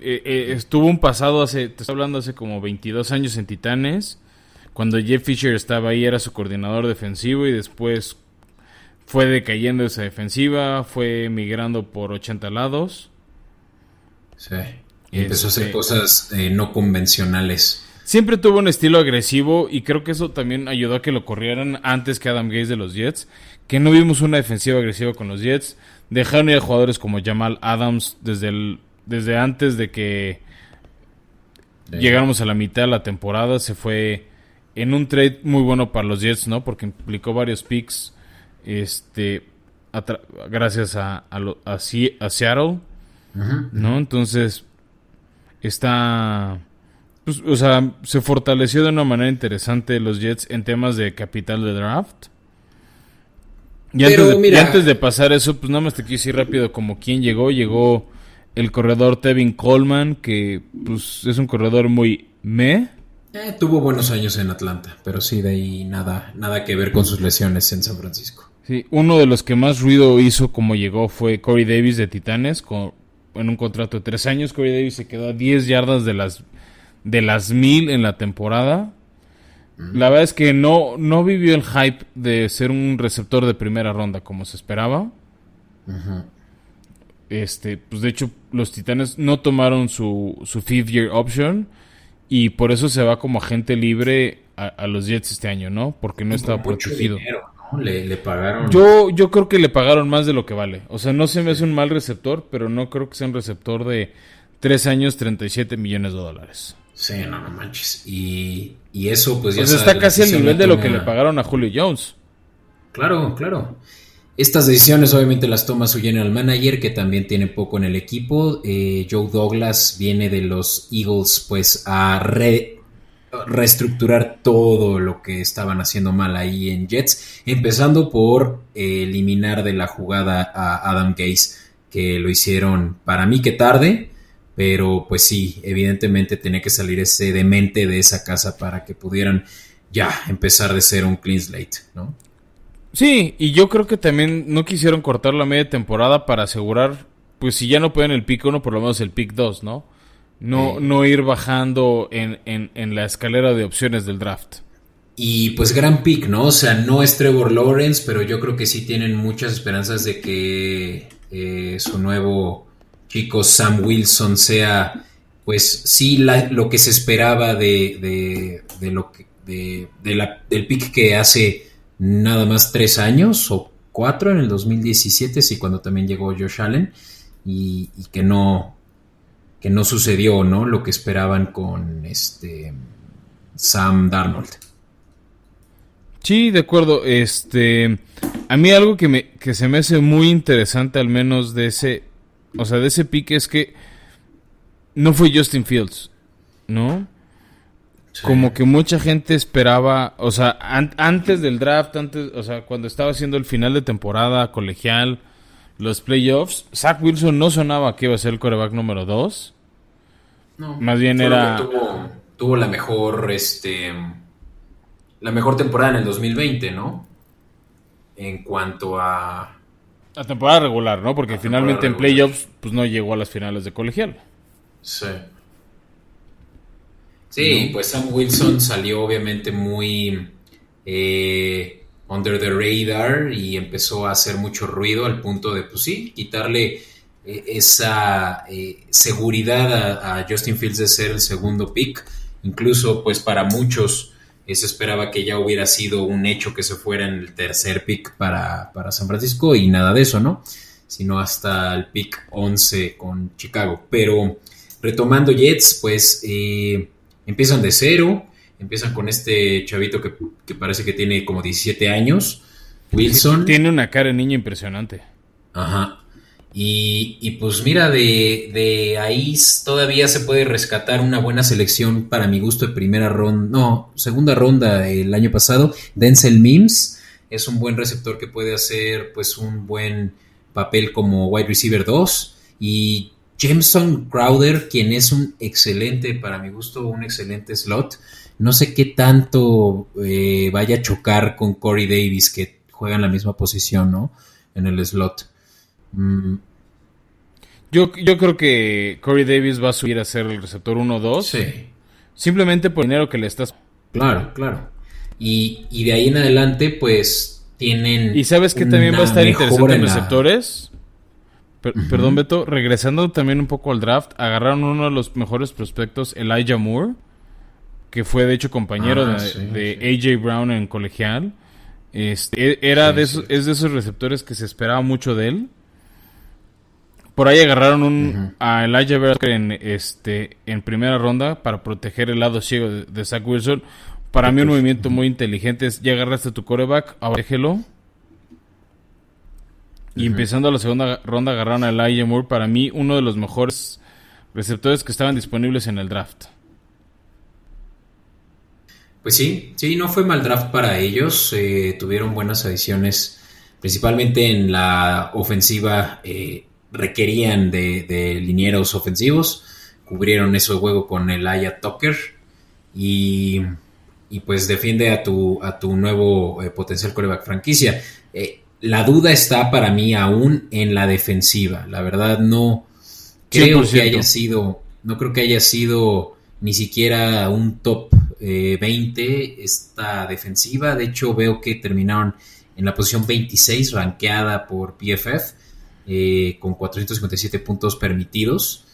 eh, eh, estuvo un pasado hace, te estoy hablando hace como 22 años en Titanes, cuando Jeff Fisher estaba ahí, era su coordinador defensivo y después fue decayendo esa defensiva, fue migrando por 80 lados. Sí. Y empezó a hacer este, cosas eh, no convencionales. Siempre tuvo un estilo agresivo y creo que eso también ayudó a que lo corrieran antes que Adam Gates de los Jets. Que no vimos una defensiva agresiva con los Jets. Dejaron ir a jugadores como Jamal Adams desde, el, desde antes de que llegáramos a la mitad de la temporada. Se fue en un trade muy bueno para los Jets, ¿no? Porque implicó varios picks, este, gracias a, a, Seattle, ¿no? Entonces, está, pues, o sea, se fortaleció de una manera interesante los Jets en temas de capital de draft. Y, antes, de, antes de pasar eso, pues nada más te quise ir rápido como quién llegó. Llegó el corredor Tevin Coleman, que pues es un corredor muy me. Eh, tuvo buenos años en Atlanta, pero sí, de ahí nada, nada que ver con sus lesiones en San Francisco. Sí, uno de los que más ruido hizo como llegó fue Corey Davis de Titanes, con, en un contrato de tres años. Corey Davis se quedó a 10 yardas de las, de las mil en la temporada. La verdad es que no, no vivió el hype de ser un receptor de primera ronda como se esperaba. Este, pues de hecho, los Titanes no tomaron su, su fifth year option y por eso se va como agente libre a, los Jets este año, ¿no? Porque no estaba protegido. Le, pagaron. Yo, yo creo que le pagaron más de lo que vale. O sea, no se me hace un mal receptor, pero no creo que sea un receptor de 3 años, 37 millones de dólares. Sí, no, no manches. Y, y eso, pues ya. Pues está casi al nivel de lo que le pagaron a Julio Jones. Claro, claro. Estas decisiones obviamente las toma su general manager, que también tiene poco en el equipo. Eh, Joe Douglas viene de los Eagles pues a reestructurar todo lo que estaban haciendo mal ahí en Jets, empezando por eh, eliminar de la jugada a Adam Gase, que lo hicieron para mí que tarde, pero pues sí, evidentemente tenía que salir ese demente de esa casa para que pudieran ya empezar de ser un clean slate, ¿no? Sí, y yo creo que también no quisieron cortar la media temporada para asegurar, pues si ya no pueden el pick 1, por lo menos el pick 2, ¿no? No, no ir bajando en, en, la escalera de opciones del draft. Y pues gran pick, ¿no? O sea, no es Trevor Lawrence, pero yo creo que sí tienen muchas esperanzas de que eh, su nuevo chico Sam Wilson sea, pues sí, lo que se esperaba de, de, de lo que, de, la, del pick que hace nada más tres años o cuatro en el 2017, sí, cuando también llegó Josh Allen, y, que no que no sucedió, ¿no? Lo que esperaban con este Sam Darnold. Sí, de acuerdo. Este, a mí algo que me que se me hace muy interesante, al menos de ese, o sea, de ese pique es que no fue Justin Fields, ¿no? Como que mucha gente esperaba, o sea, antes del draft, antes, o sea, cuando estaba haciendo el final de temporada colegial, los playoffs, Zach Wilson no sonaba que iba a ser el coreback número 2. No. Más bien era. Tuvo, la mejor, este. La mejor temporada en el 2020, ¿no? En cuanto a. La temporada regular, ¿no? Porque finalmente en playoffs, pues no llegó a las finales de colegial. Sí. Sí, pues Sam Wilson salió obviamente muy eh, under the radar y empezó a hacer mucho ruido al punto de, pues sí, quitarle eh, esa eh, seguridad a, Justin Fields de ser el segundo pick. Incluso, pues para muchos se esperaba que ya hubiera sido un hecho que se fuera en el tercer pick para, para San Francisco y nada de eso, ¿no? Sino hasta el pick 11 con Chicago. Pero retomando Jets, pues empiezan de cero, empiezan con este chavito que, parece que tiene como 17 años, Wilson. Tiene una cara de niño impresionante. Ajá. Y, pues mira, de, de, ahí todavía se puede rescatar una buena selección para mi gusto de primera ronda, no, segunda ronda el año pasado. Denzel Mims es un buen receptor que puede hacer pues un buen papel como wide receiver 2. Y Jameson Crowder, quien es un excelente, para mi gusto, un excelente slot. No sé qué tanto eh, vaya a chocar con Corey Davis, que juega en la misma posición, ¿no? En el slot. Mm. Yo, yo creo que Corey Davis va a subir a ser el receptor 1-2. Sí. Simplemente por el dinero que le estás. Claro, claro. Y, y de ahí en adelante, pues tienen. ¿Y sabes que también va a estar interesante en receptores? Perdón, Beto, regresando también un poco al draft, agarraron uno de los mejores prospectos, Elijah Moore, que fue de hecho compañero ah, de, AJ Brown en colegial. Este, e, era de esos, es de esos receptores que se esperaba mucho de él. Por ahí agarraron un, a Elijah Brown en, este, en primera ronda para proteger el lado ciego de, Zach Wilson. Para mí un movimiento muy inteligente es, ya agarraste tu coreback, ahora déjelo. Y empezando la segunda ronda agarraron a Elijah Moore, para mí uno de los mejores receptores que estaban disponibles en el draft. Pues sí, sí, no fue mal draft para ellos. Eh, tuvieron buenas adiciones, principalmente en la ofensiva. Eh, requerían de, de, linieros ofensivos. Cubrieron eso de juego con el Aya Tucker. Y, y, pues defiende a tu, a tu nuevo eh, potencial coreback franquicia. la duda está para mí aún en la defensiva. La verdad no creo que haya sido, no creo que haya sido ni siquiera un top 20 eh, esta defensiva. De hecho, veo que terminaron en la posición 26, ranqueada por PFF, eh, con 457 puntos permitidos.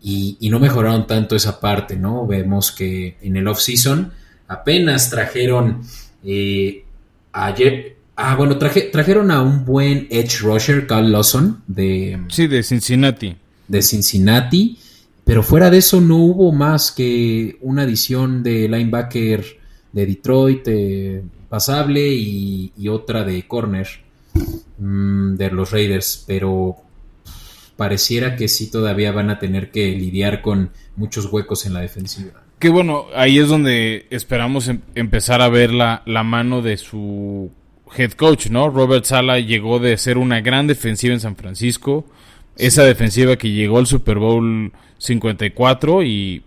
Y, no mejoraron tanto esa parte, ¿no? Vemos que en el off-season apenas trajeron eh, ayer. Ah, bueno, trajeron a un buen edge rusher, Carl Lawson, de. Sí, de Cincinnati. De Cincinnati. Pero fuera de eso no hubo más que una adición de linebacker de Detroit eh, pasable y, otra de corner mm, de los Raiders. Pero pareciera que sí todavía van a tener que lidiar con muchos huecos en la defensiva. Que bueno, ahí es donde esperamos em-, empezar a ver la, la mano de su head coach, ¿no? Robert Sala llegó de ser una gran defensiva en San Francisco esa defensiva que llegó al Super Bowl 54 y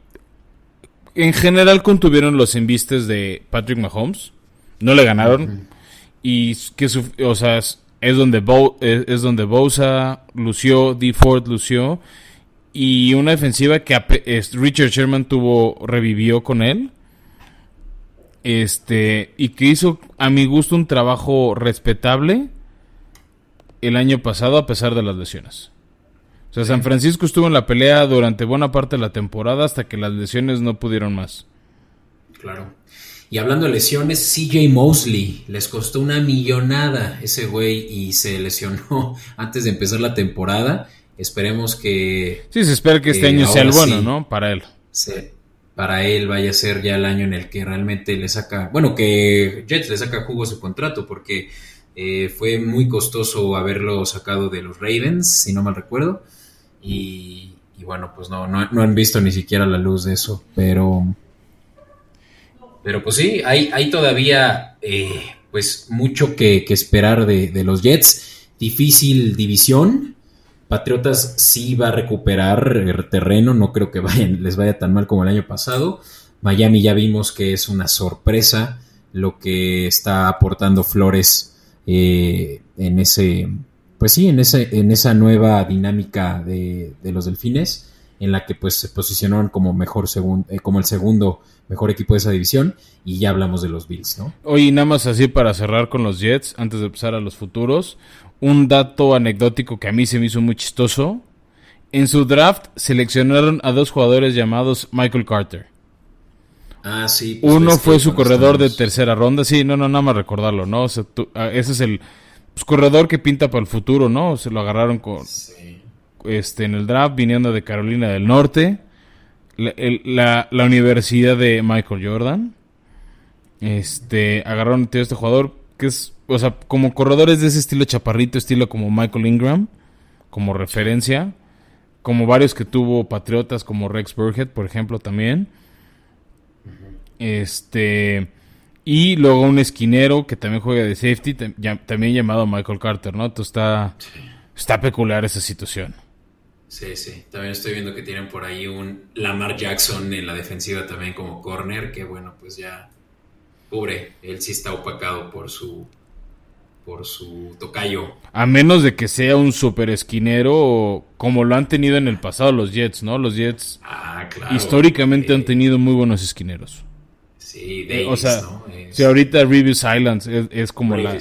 en general contuvieron los embistes de Patrick Mahomes. No le ganaron. Y que o sea, es, donde es, donde Bosa lució, D. Ford lució. Y una defensiva que Richard Sherman tuvo, revivió con él. Este, y que hizo a mi gusto un trabajo respetable el año pasado a pesar de las lesiones. O sea, San Francisco estuvo en la pelea durante buena parte de la temporada hasta que las lesiones no pudieron más. Claro. Y hablando de lesiones, CJ Mosley les costó una millonada ese güey y se lesionó antes de empezar la temporada. Esperemos que. Sí, se espera que este año sea el bueno, ¿no? Para él. Sí, para él vaya a ser ya el año en el que realmente le saca. Bueno, que Jets le saca jugo a su contrato, porque eh, fue muy costoso haberlo sacado de los Ravens, si no mal recuerdo. Y, bueno, pues no, no, han visto ni siquiera la luz de eso, pero... Pero pues sí, hay, hay todavía eh, pues mucho que, esperar de, los Jets. Difícil división. Patriotas sí va a recuperar el terreno, no creo que vayan, les vaya tan mal como el año pasado. Miami ya vimos que es una sorpresa lo que está aportando Flores eh, en ese pues sí, en, ese, en esa nueva dinámica de, los delfines, en la que pues se posicionaron como mejor segundo, eh, como el segundo mejor equipo de esa división, y ya hablamos de los Bills, ¿no? Oye, nada más así para cerrar con los Jets, antes de empezar a los futuros, un dato anecdótico que a mí se me hizo muy chistoso. En su draft seleccionaron a dos jugadores llamados Michael Carter. Ah, sí. Pues Uno fue su corredor de tercera ronda. Sí, no, no, nada más recordarlo, ¿no? Ah, ese es el pues, corredor que pinta para el futuro, ¿no? Se lo agarraron con este en el draft viniendo de Carolina del Norte, la, Universidad de Michael Jordan. Este agarraron a este jugador que es, o sea, como corredores de ese estilo chaparrito, estilo como Michael Ingram, como referencia, como varios que tuvo Patriotas como Rex Burhead, por ejemplo, también. Este y luego un esquinero que también juega de safety, también llamado Michael Carter, ¿no? Entonces está, está peculiar esa situación. Sí, sí. También estoy viendo que tienen por ahí un Lamar Jackson en la defensiva también como corner, que bueno, pues ya pobre, él sí está opacado por su por su tocayo. A menos de que sea un super esquinero como lo han tenido en el pasado los Jets, ¿no? Los Jets ah, claro. históricamente han tenido muy buenos esquineros. Sí, o sea, si ahorita Reeves Islands es, como la...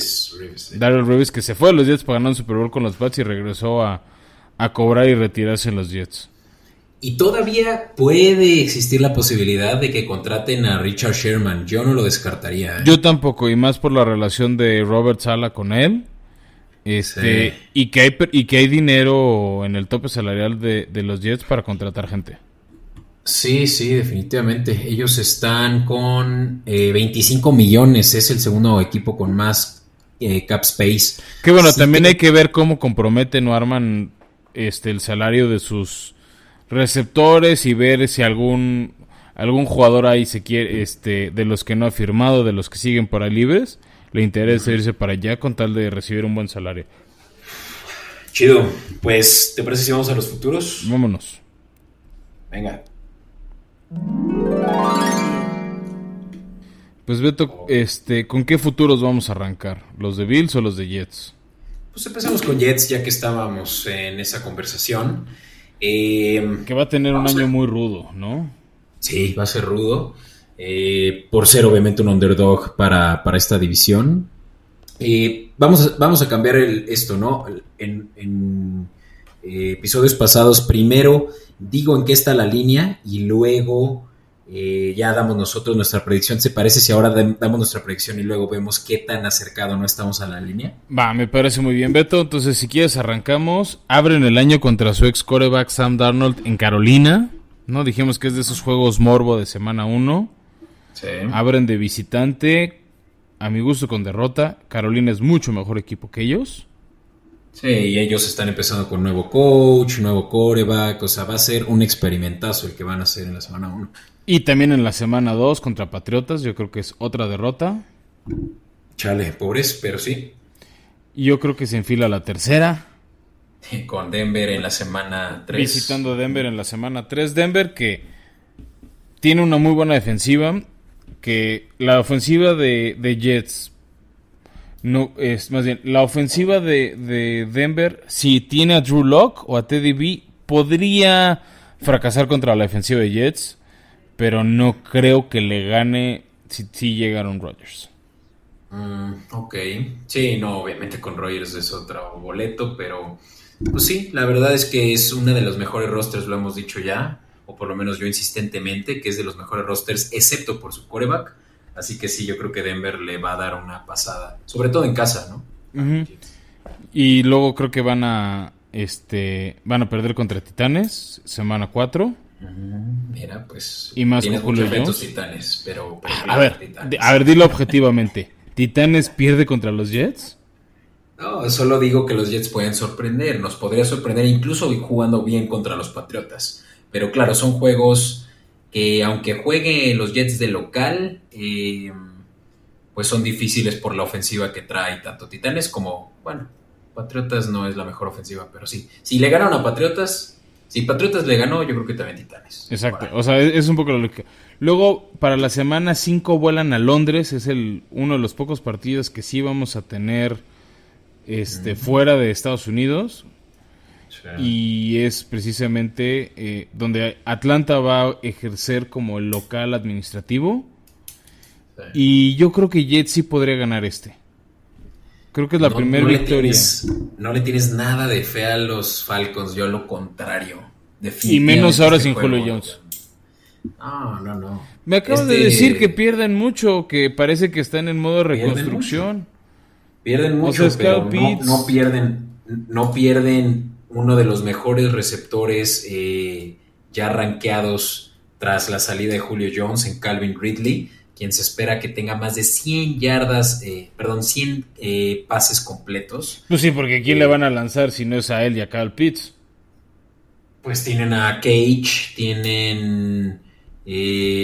Daryl Reeves que se fue a los Jets para ganar un Super Bowl con los Pats y regresó a, cobrar y retirarse en los Jets. Y todavía puede existir la posibilidad de que contraten a Richard Sherman. Yo no lo descartaría. ¿eh? Yo tampoco, y más por la relación de Robert Sala con él. Este, y, que hay, y que hay dinero en el tope salarial de, de los Jets para contratar gente. Sí, sí, definitivamente. Ellos están con 25 eh, millones. Es el segundo equipo con más eh, cap space. Que bueno, también hay que ver cómo comprometen o arman este el salario de sus receptores y ver si algún algún jugador ahí se quiere este de los que no ha firmado, de los que siguen por ahí libres, le interesa irse para allá con tal de recibir un buen salario. Chido. Pues, ¿te parece si vamos a los futuros? Vámonos. Venga. Pues Beto, este, ¿con qué futuros vamos a arrancar? ¿Los de Bills o los de Jets? Pues empecemos con Jets, ya que estábamos en esa conversación. Eh, que va a tener un año muy rudo, ¿no? Sí, va a ser rudo. Eh, por ser obviamente un underdog para, esta división. Eh, vamos, a, vamos a cambiar esto, ¿no? En, episodios pasados, primero digo en qué está la línea y luego eh, ya damos nosotros nuestra predicción. ¿Se parece si ahora damos nuestra predicción y luego vemos qué tan acercado no estamos a la línea? Va, me parece muy bien, Beto. Entonces, si quieres, arrancamos. Abren el año contra su ex coreback Sam Darnold en Carolina. ¿No? Dijimos que es de esos juegos morbo de semana 1. Sí. Abren de visitante. A mi gusto, con derrota. Carolina es mucho mejor equipo que ellos. Sí, y ellos están empezando con nuevo coach, nuevo coreback. O sea, va a ser un experimentazo el que van a hacer en la semana 1. Y también en la semana 2 contra Patriotas, yo creo que es otra derrota. Chale, pobres, pero sí. Y yo creo que se enfila la tercera. Con Denver en la semana 3. Visitando Denver en la semana 3. Denver que tiene una muy buena defensiva. Que la ofensiva de, Jets. No, es más bien, la ofensiva de, de, Denver, si tiene a Drew Locke o a Teddy B, podría fracasar contra la defensiva de Jets pero no creo que le gane si, llegaron Rodgers. Mm, ok, sí, no, obviamente con Rodgers es otro boleto, pero pues sí, la verdad es que es uno de los mejores rosters, lo hemos dicho ya, o por lo menos yo insistentemente, que es de los mejores rosters, excepto por su coreback. Así que sí, yo creo que Denver le va a dar una pasada, sobre todo en casa, ¿no? Y luego creo que van a, este, van a perder contra Titanes, semana 4. Mira, pues. Y más con Julio Jones. Titanes, pero, a ver, a ver, dilo objetivamente. ¿Titanes pierde contra los Jets? No, solo digo que los Jets pueden sorprender. Nos podría sorprender incluso jugando bien contra los Patriotas. Pero claro, son juegos que, aunque juegue los Jets de local, eh, pues son difíciles por la ofensiva que trae tanto Titanes como, bueno, Patriotas no es la mejor ofensiva, pero sí. Si le ganan a Patriotas, si Patriotas le ganó, yo creo que también Titanes. Exacto, o sea, es, un poco lo que... Luego, para la semana 5 vuelan a Londres, es el uno de los pocos partidos que sí vamos a tener este, fuera de Estados Unidos. Y es precisamente eh, donde Atlanta va a ejercer como el local administrativo. Y yo creo que Jets sí podría ganar este. Creo que es la primera victoria. no le tienes nada de fe a los Falcons, yo lo contrario. Y menos ahora sin Julio Jones. No, no, no. Me acabas de este decir que pierden mucho, que parece que están en modo reconstrucción. Pierden mucho, pero no, pierden, no pierden uno de los mejores receptores eh, ya rankeados tras la salida de Julio Jones en Calvin Ridley quien se espera que tenga más de 100 yardas, eh, perdón, 100 eh, pases completos. Pues sí, porque ¿quién le van a lanzar si no es a él y a Kyle Pitts? Pues tienen a Cage, tienen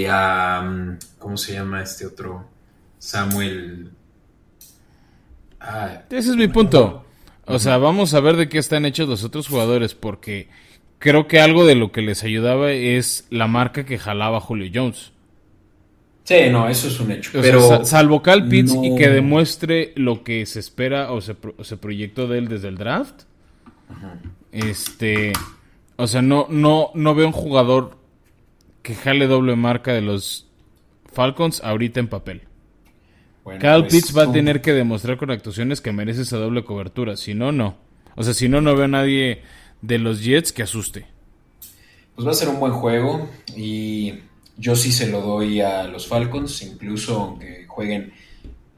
a... Mm, ¿Cómo se llama este otro? Samuel... Ah, Ese es mi punto. O sea, vamos a ver de qué están hechos los otros jugadores, porque creo que algo de lo que les ayudaba es la marca que jalaba Julio Jones. Sí, no, eso es un hecho. pero salvo Cal Pitts y que demuestre lo que se espera o se, se proyectó de él desde el draft. Este, o sea, no, no, no veo un jugador que jale doble marca de los Falcons ahorita en papel. Cal pues, Pitts va a tener que demostrar con actuaciones que merece esa doble cobertura. Si no, no. O sea, si no, no veo a nadie de los Jets que asuste. Pues va a ser un buen juego y yo sí se lo doy a los Falcons, incluso aunque jueguen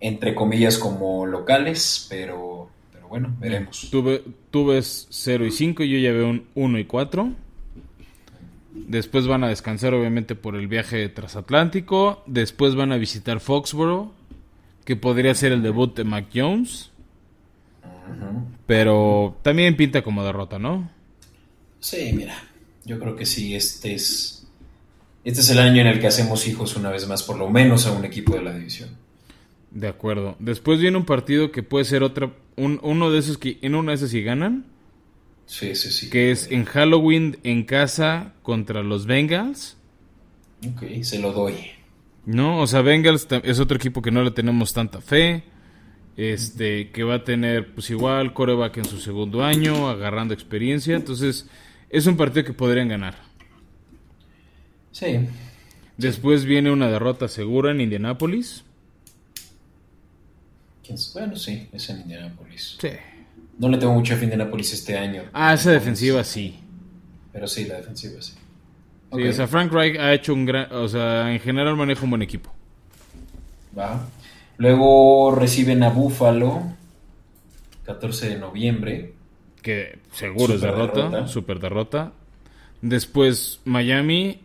entre comillas como locales, pero, pero bueno, veremos. Tú, ves 0 y 5, yo ya veo un 1 y 4. Después van a descansar obviamente por el viaje transatlántico. Después van a visitar Foxborough, que podría ser el debut de Mac Jones. Pero también pinta como derrota, ¿no? Sí, mira, yo creo que sí, este es, este es el año en el que hacemos hijos una vez más, por lo menos a un equipo de la división. De acuerdo. Después viene un partido que puede ser otra, uno de esos que en una de esas sí ganan. Sí, sí, sí. Que es en Halloween en casa contra los Bengals. Ok, se lo doy. No, o sea, Bengals es otro equipo que no le tenemos tanta fe. Este, que va a tener, pues igual, coreback en su segundo año, agarrando experiencia. Entonces, es un partido que podrían ganar. Sí. Después viene una derrota segura en Indianápolis. Bueno, sí, es en Indianápolis. Sí. No le tengo mucha fe a Indianapolis este año. Ah, esa defensiva sí. Pero sí, la defensiva sí. Sí, o sea, Frank Reich ha hecho un gran. O sea, en general maneja un buen equipo. Va. Luego reciben a Buffalo, 14 de noviembre. Que seguro es derrota, super derrota. Después Miami,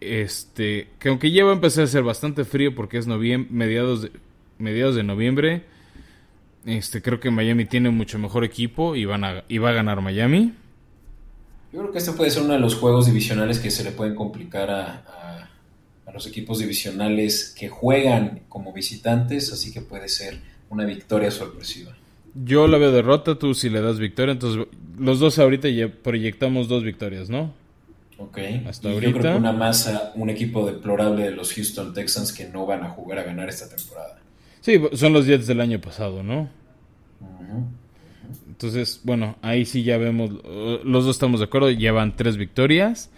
este, que aunque ya va a empezar a ser bastante frío porque es mediados, de, mediados de noviembre, este, creo que Miami tiene mucho mejor equipo y, van a, y va a ganar Miami. Yo creo que este puede ser uno de los juegos divisionales que se le pueden complicar a, a, los equipos divisionales que juegan como visitantes, así que puede ser una victoria sorpresiva. Yo la veo derrota, tú si le das victoria, entonces los dos ahorita ya proyectamos dos victorias, ¿no? Ok. Hasta ahorita. Yo creo que una masa, un equipo deplorable de los Houston Texans que no van a jugar a ganar esta temporada. Sí, son los Jets del año pasado, ¿no? Entonces, bueno, ahí sí ya vemos, los dos estamos de acuerdo, llevan tres victorias.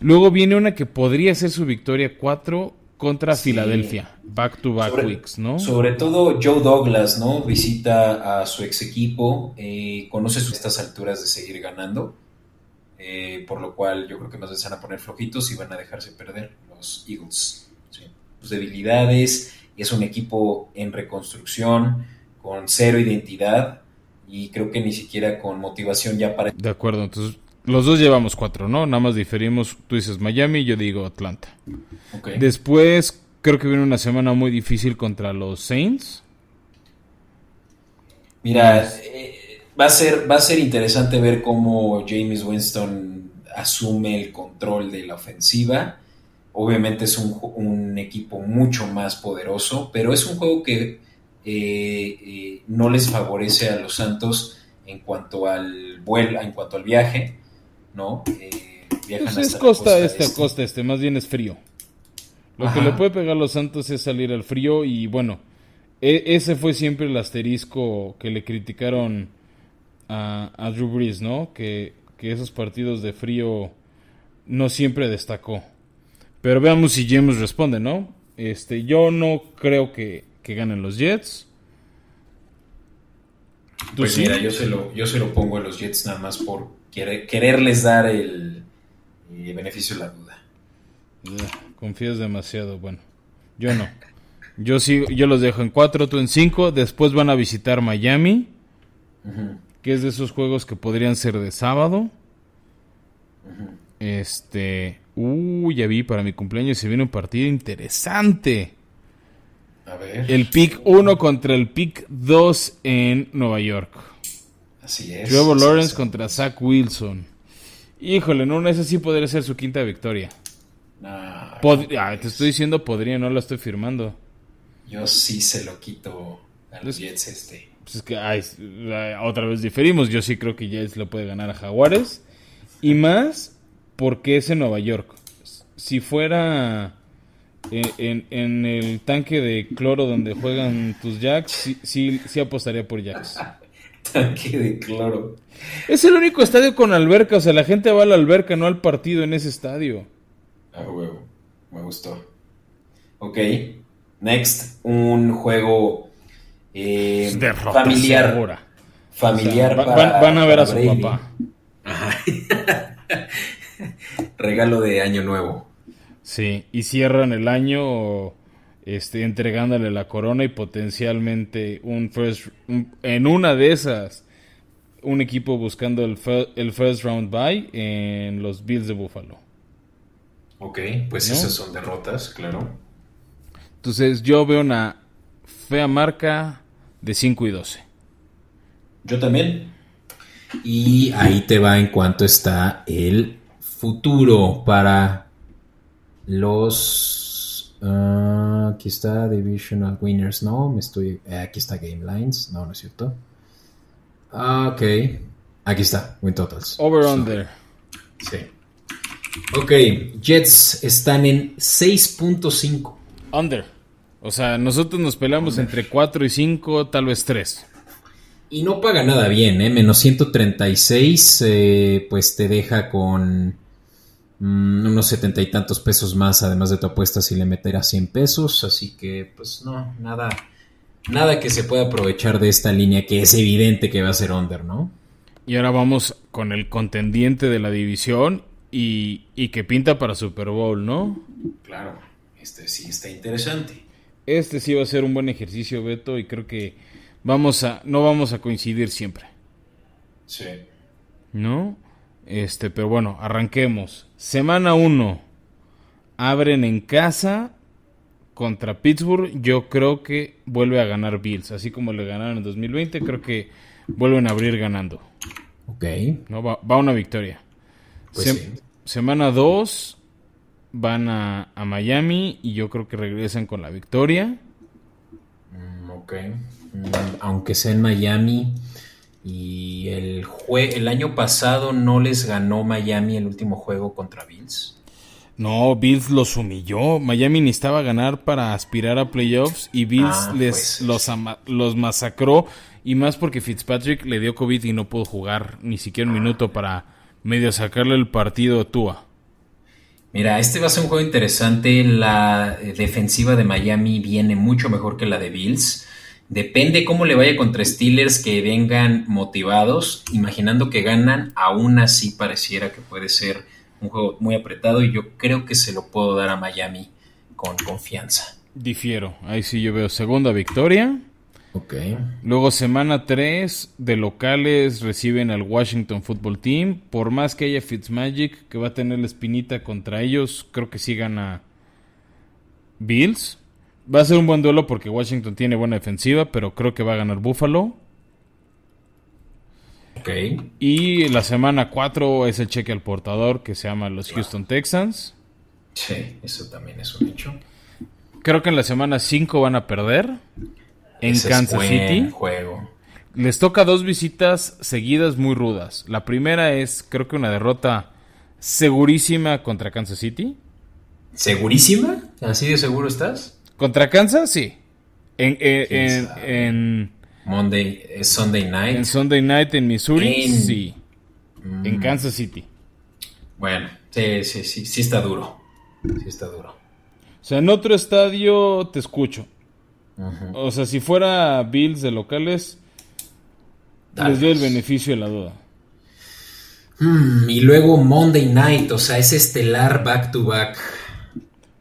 Luego viene una que podría ser su victoria cuatro contra Filadelfia, back to back weeks, ¿no? Sobre todo Joe Douglas, ¿no? Visita a su ex equipo, eh, conoce sus estas alturas de seguir ganando, eh, por lo cual yo creo que más veces van a poner flojitos y van a dejarse perder los Eagles. Sus debilidades, es un equipo en reconstrucción, con cero identidad y creo que ni siquiera con motivación ya para... De acuerdo, entonces los dos llevamos cuatro, ¿no? Nada más diferimos, tú dices Miami, yo digo Atlanta. Después creo que viene una semana muy difícil contra los Saints. Mira, eh, va, a ser, va a ser interesante ver cómo James Winston asume el control de la ofensiva Obviamente es un, equipo mucho más poderoso, pero es un juego que eh, eh, no les favorece a los Santos en cuanto al vuelo, en cuanto al viaje, ¿no? Eh, pues es costa, este, este, costa este, más bien es frío. Lo que le puede pegar a los Santos es salir al frío y bueno, e, ese fue siempre el asterisco que le criticaron a, a Drew Brees, ¿no? Que, que esos partidos de frío no siempre destacó. Pero veamos si James responde, ¿no? Este, yo no creo que, ganen los Jets. Pues mira, yo se, lo, yo se lo pongo a los Jets nada más por quererles dar el, beneficio de la duda. confías demasiado, bueno. Yo no. Yo yo los dejo en cuatro, tú en cinco. Después van a visitar Miami, que es de esos juegos que podrían ser de sábado. Este, uh, ya vi, para mi cumpleaños se viene un partido interesante. A ver. El pick 1 contra el pick 2 en Nueva York. Así es. Trevor Lawrence contra Zach Wilson. Híjole, no, esa sí podría ser su quinta victoria. Ah, te estoy diciendo podría, no lo estoy firmando. Yo sí se lo quito a los Jets este. Pues es que otra vez diferimos. Yo sí creo que Jets lo puede ganar a Jaguares. Y más porque es en Nueva York. Si fuera en, en, el tanque de cloro donde juegan tus Jacks, sí, sí, sí apostaría por Jacks. tanque de cloro. Es el único estadio con alberca, o sea, la gente va a la alberca, no al partido en ese estadio. Ah, huevo, me gustó. Ok, next, un juego eh, familiar. Familiar van, a ver a su papá. Ajá. Regalo de año nuevo. Sí, y cierran el año este, entregándole la corona y potencialmente un first, en una de esas, un equipo buscando el, el first round bye en los Bills de Buffalo. Ok, pues esas son derrotas, claro. Entonces yo veo una fea marca de 5 y 12. Yo también. Y ahí te va en cuanto está el futuro para los... Ah, aquí está Divisional Winners, no, me estoy... Eh, aquí está Game Lines, no, no es cierto. Ah, ok. Aquí está, Win Totals. Over under. Sí. Ok, Jets están en 6.5. Under. O sea, nosotros nos peleamos entre 4 y 5, tal vez 3. Y no paga nada bien, ¿eh? Menos 136, eh, pues te deja con mm, unos setenta y tantos pesos más, además de tu apuesta si le meterás 100 pesos. Así que, pues no, nada, nada que se pueda aprovechar de esta línea que es evidente que va a ser under, ¿no? Y ahora vamos con el contendiente de la división y, y que pinta para Super Bowl, ¿no? Claro, este sí está interesante. Este sí va a ser un buen ejercicio, Beto, y creo que vamos a, no vamos a coincidir siempre. Sí. ¿No? Este, pero bueno, arranquemos. Semana 1. Abren en casa contra Pittsburgh. Yo creo que vuelve a ganar Bills. Así como le ganaron en 2020, creo que vuelven a abrir ganando. Ok. ¿No? Va, va una victoria. Pues Sem- sí. Semana 2 van a, a Miami y yo creo que regresan con la victoria. Mm, ok. Mm, aunque sea en Miami. Y el, jue el año pasado no les ganó Miami el último juego contra Bills. No, Bills los humilló. Miami necesitaba ganar para aspirar a playoffs y Bills Ah, les pues. los, los masacró. Y más porque Fitzpatrick le dio COVID y no pudo jugar ni siquiera un minuto para medio sacarle el partido a Tua. Mira, este va a ser un juego interesante. La defensiva de Miami viene mucho mejor que la de Bills. Depende cómo le vaya contra Steelers que vengan motivados, imaginando que ganan, aún así pareciera que puede ser un juego muy apretado y yo creo que se lo puedo dar a Miami con confianza. Difiero. Ahí sí yo veo segunda victoria. Ok. Luego semana 3 de locales reciben al Washington Football Team. Por más que haya Fitzmagic que va a tener la espinita contra ellos, creo que sí gana Bills. Va a ser un buen duelo porque Washington tiene buena defensiva, pero creo que va a ganar Buffalo. Ok. Y la semana 4 es el cheque al portador que se llama los Houston Texans. Sí, eso también es un hecho. Creo que en la semana 5 van a perder en Ese es Kansas buen City. juego. Les toca dos visitas seguidas muy rudas. La primera es, creo que una derrota segurísima contra Kansas City. ¿Segurísima? ¿Así de seguro estás? ¿Contra Kansas? Sí. En, en, ¿Quién en- en- Monday, eh, Sunday night. en Sunday Night en Missouri, sí. Mm. En Kansas City. Bueno, sí, sí, sí, sí está duro. Sí está duro. O sea, en otro estadio te escucho. O sea, si fuera Bills de locales, Tal les doy el beneficio de la duda. Mm, y luego Monday night, o sea, es estelar back to back.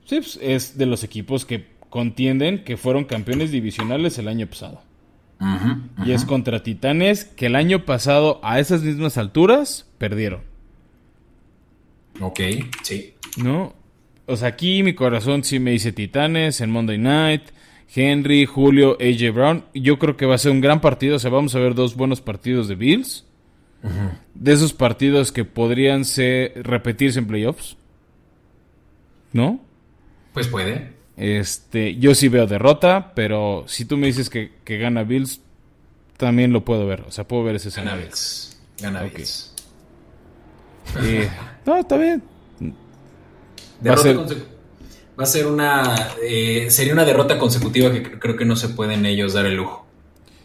Sí, pues, es de los equipos que contienden que fueron campeones divisionales el año pasado. Y es contra Titanes que el año pasado a esas mismas alturas perdieron, Ok, sí. ¿no? O sea, aquí mi corazón sí me dice Titanes en Monday Night, Henry, Julio, AJ Brown. Yo creo que va a ser un gran partido, o sea, vamos a ver dos buenos partidos de Bills. De esos partidos que podrían ser repetirse en playoffs. ¿No? Pues puede. Este, yo sí veo derrota, pero si tú me dices que, que gana Bills, también lo puedo ver. O sea, puedo ver ese Gana escenario. Bills. Gana Ok. Bills. Eh, no, está bien. Va a Derrota ser- Va a ser una. eh, sería una derrota consecutiva que cre- creo que no se pueden ellos dar el lujo.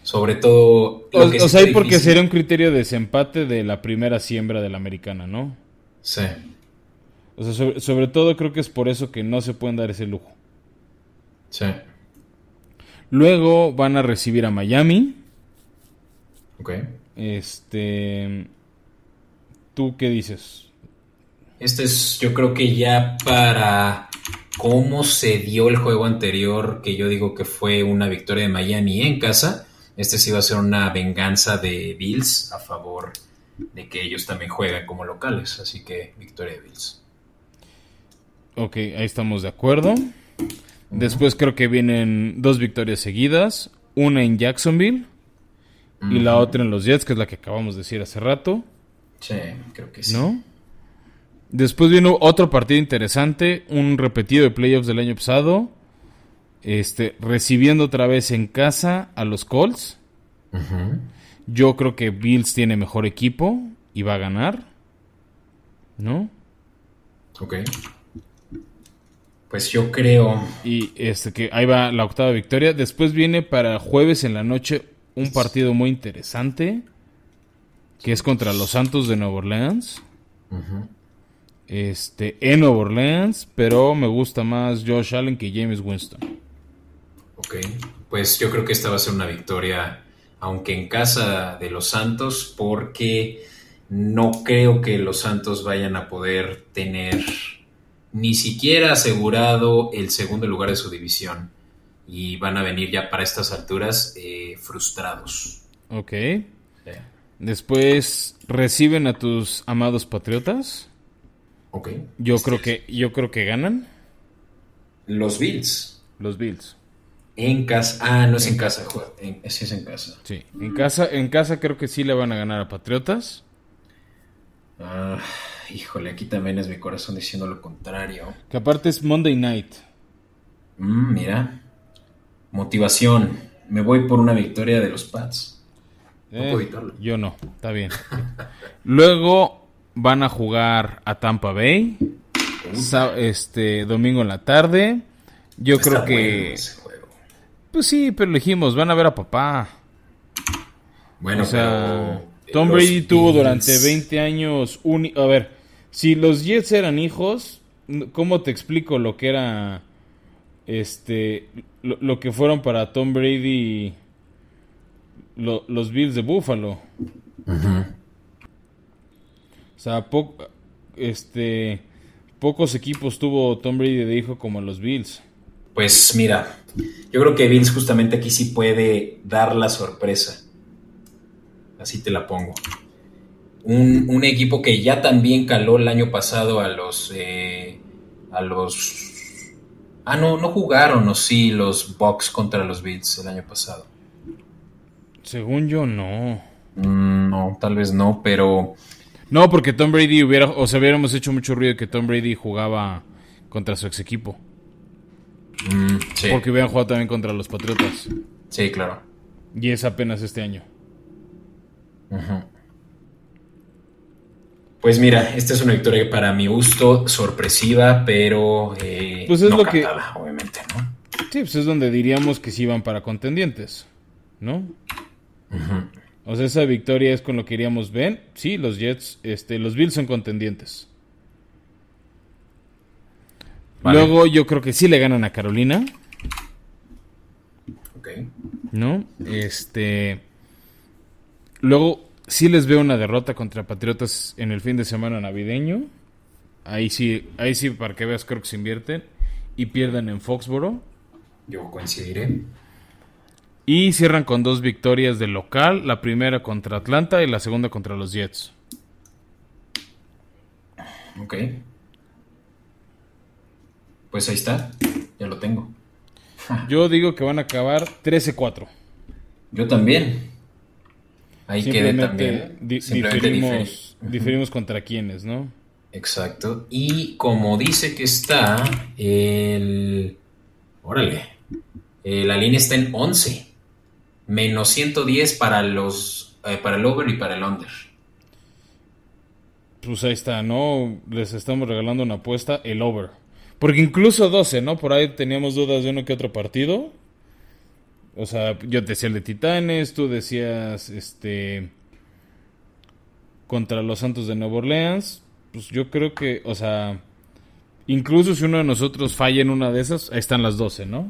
Sobre todo. O, que sea, ahí porque difícil- sería un criterio de desempate de la primera siembra de la americana, ¿no? Sí. O sea, sobre, sobre todo creo que es por eso que no se pueden dar ese lujo. Sí. Luego van a recibir a Miami. Ok. Este. ¿Tú qué dices? Este es, yo creo que ya para cómo se dio el juego anterior, que yo digo que fue una victoria de Miami en casa, este sí va a ser una venganza de Bills a favor de que ellos también juegan como locales, así que victoria de Bills. Ok, ahí estamos de acuerdo. Después creo que vienen dos victorias seguidas. Una en Jacksonville y la otra en los Jets, que es la que acabamos de decir hace rato. Sí, creo que sí. ¿No? Después vino otro partido interesante, un repetido de playoffs del año pasado. Este, recibiendo otra vez en casa a los Colts. Yo creo que Bills tiene mejor equipo y va a ganar. ¿No? Ok. Pues yo creo. Y este que ahí va la octava victoria. Después viene para jueves en la noche un partido muy interesante. Que es contra los Santos de Nueva Orleans. Este, en Nueva Orleans. Pero me gusta más Josh Allen que James Winston. Ok. Pues yo creo que esta va a ser una victoria. Aunque en casa de los Santos. Porque no creo que los Santos vayan a poder tener ni siquiera asegurado el segundo lugar de su división y van a venir ya para estas alturas eh, frustrados. Ok. Después reciben a tus amados patriotas. Ok. Yo creo que yo creo que ganan. Los Bills. Los Bills. En casa. Ah, no es en, casa, sí es en casa. Sí, en casa, en casa creo que sí le van a ganar a Patriotas. Ah, híjole, aquí también es mi corazón diciendo lo contrario. Que aparte es Monday Night. Mm, mira. Motivación. Me voy por una victoria de los Pats. No puedo eh, evitarlo. Yo no, está bien. Luego van a jugar a Tampa Bay. Este domingo en la tarde. Yo creo que. Pues sí, pero elegimos, van a ver a papá. Bueno, o sea, Tom Brady tuvo durante 20 años un... A ver, si los Jets eran hijos, ¿cómo te explico lo que era... Este... Lo, que fueron para Tom Brady los Bills de Buffalo? O sea, este... Pocos equipos tuvo Tom Brady de hijo como los Bills. Pues mira, yo creo que Bills justamente aquí sí puede dar la sorpresa así te la pongo. Un, equipo que ya también caló el año pasado a los... Eh, a los... Ah, no, no jugaron, o sí, los Bucks contra los Beats el año pasado. Según yo, no. Mm, no, tal vez no, pero... No, porque Tom Brady hubiera... O sea, hubiéramos hecho mucho ruido que Tom Brady jugaba contra su ex equipo. Mm, porque hubieran jugado también contra los Patriotas. Sí, claro. Y es apenas este año. Pues mira, esta es una victoria para mi gusto sorpresiva, pero eh, pues es no lo cantada, obviamente, ¿no? Sí, pues es donde diríamos que sí van para contendientes, ¿no? O sea, esa victoria es con lo que iríamos ver. Sí, los Jets, este, los Bills son contendientes. Luego yo creo que sí le ganan a Carolina. Ok. ¿No? Este. Luego sí les veo una derrota contra Patriotas en el fin de semana navideño. Ahí sí, ahí sí para que veas creo que se invierten y pierden en Foxboro. Yo coincidiré. Y cierran con dos victorias de local, la primera contra Atlanta y la segunda contra los Jets. Ok. Pues ahí está, ya lo tengo. Yo digo que van a acabar 13-4. Yo también. Ahí quede también. diferimos, contra quiénes, ¿no? Exacto. Y como dice que está, el. Órale. Eh, la línea está en 11. Menos 110 para los. Eh, para el over y para el under. Pues ahí está, ¿no? Les estamos regalando una apuesta, el over. Porque incluso 12, ¿no? Por ahí teníamos dudas de uno que otro partido. O sea, yo te decía el de Titanes, tú decías este contra los Santos de Nueva Orleans. Pues yo creo que, o sea, incluso si uno de nosotros falla en una de esas, ahí están las 12, ¿no?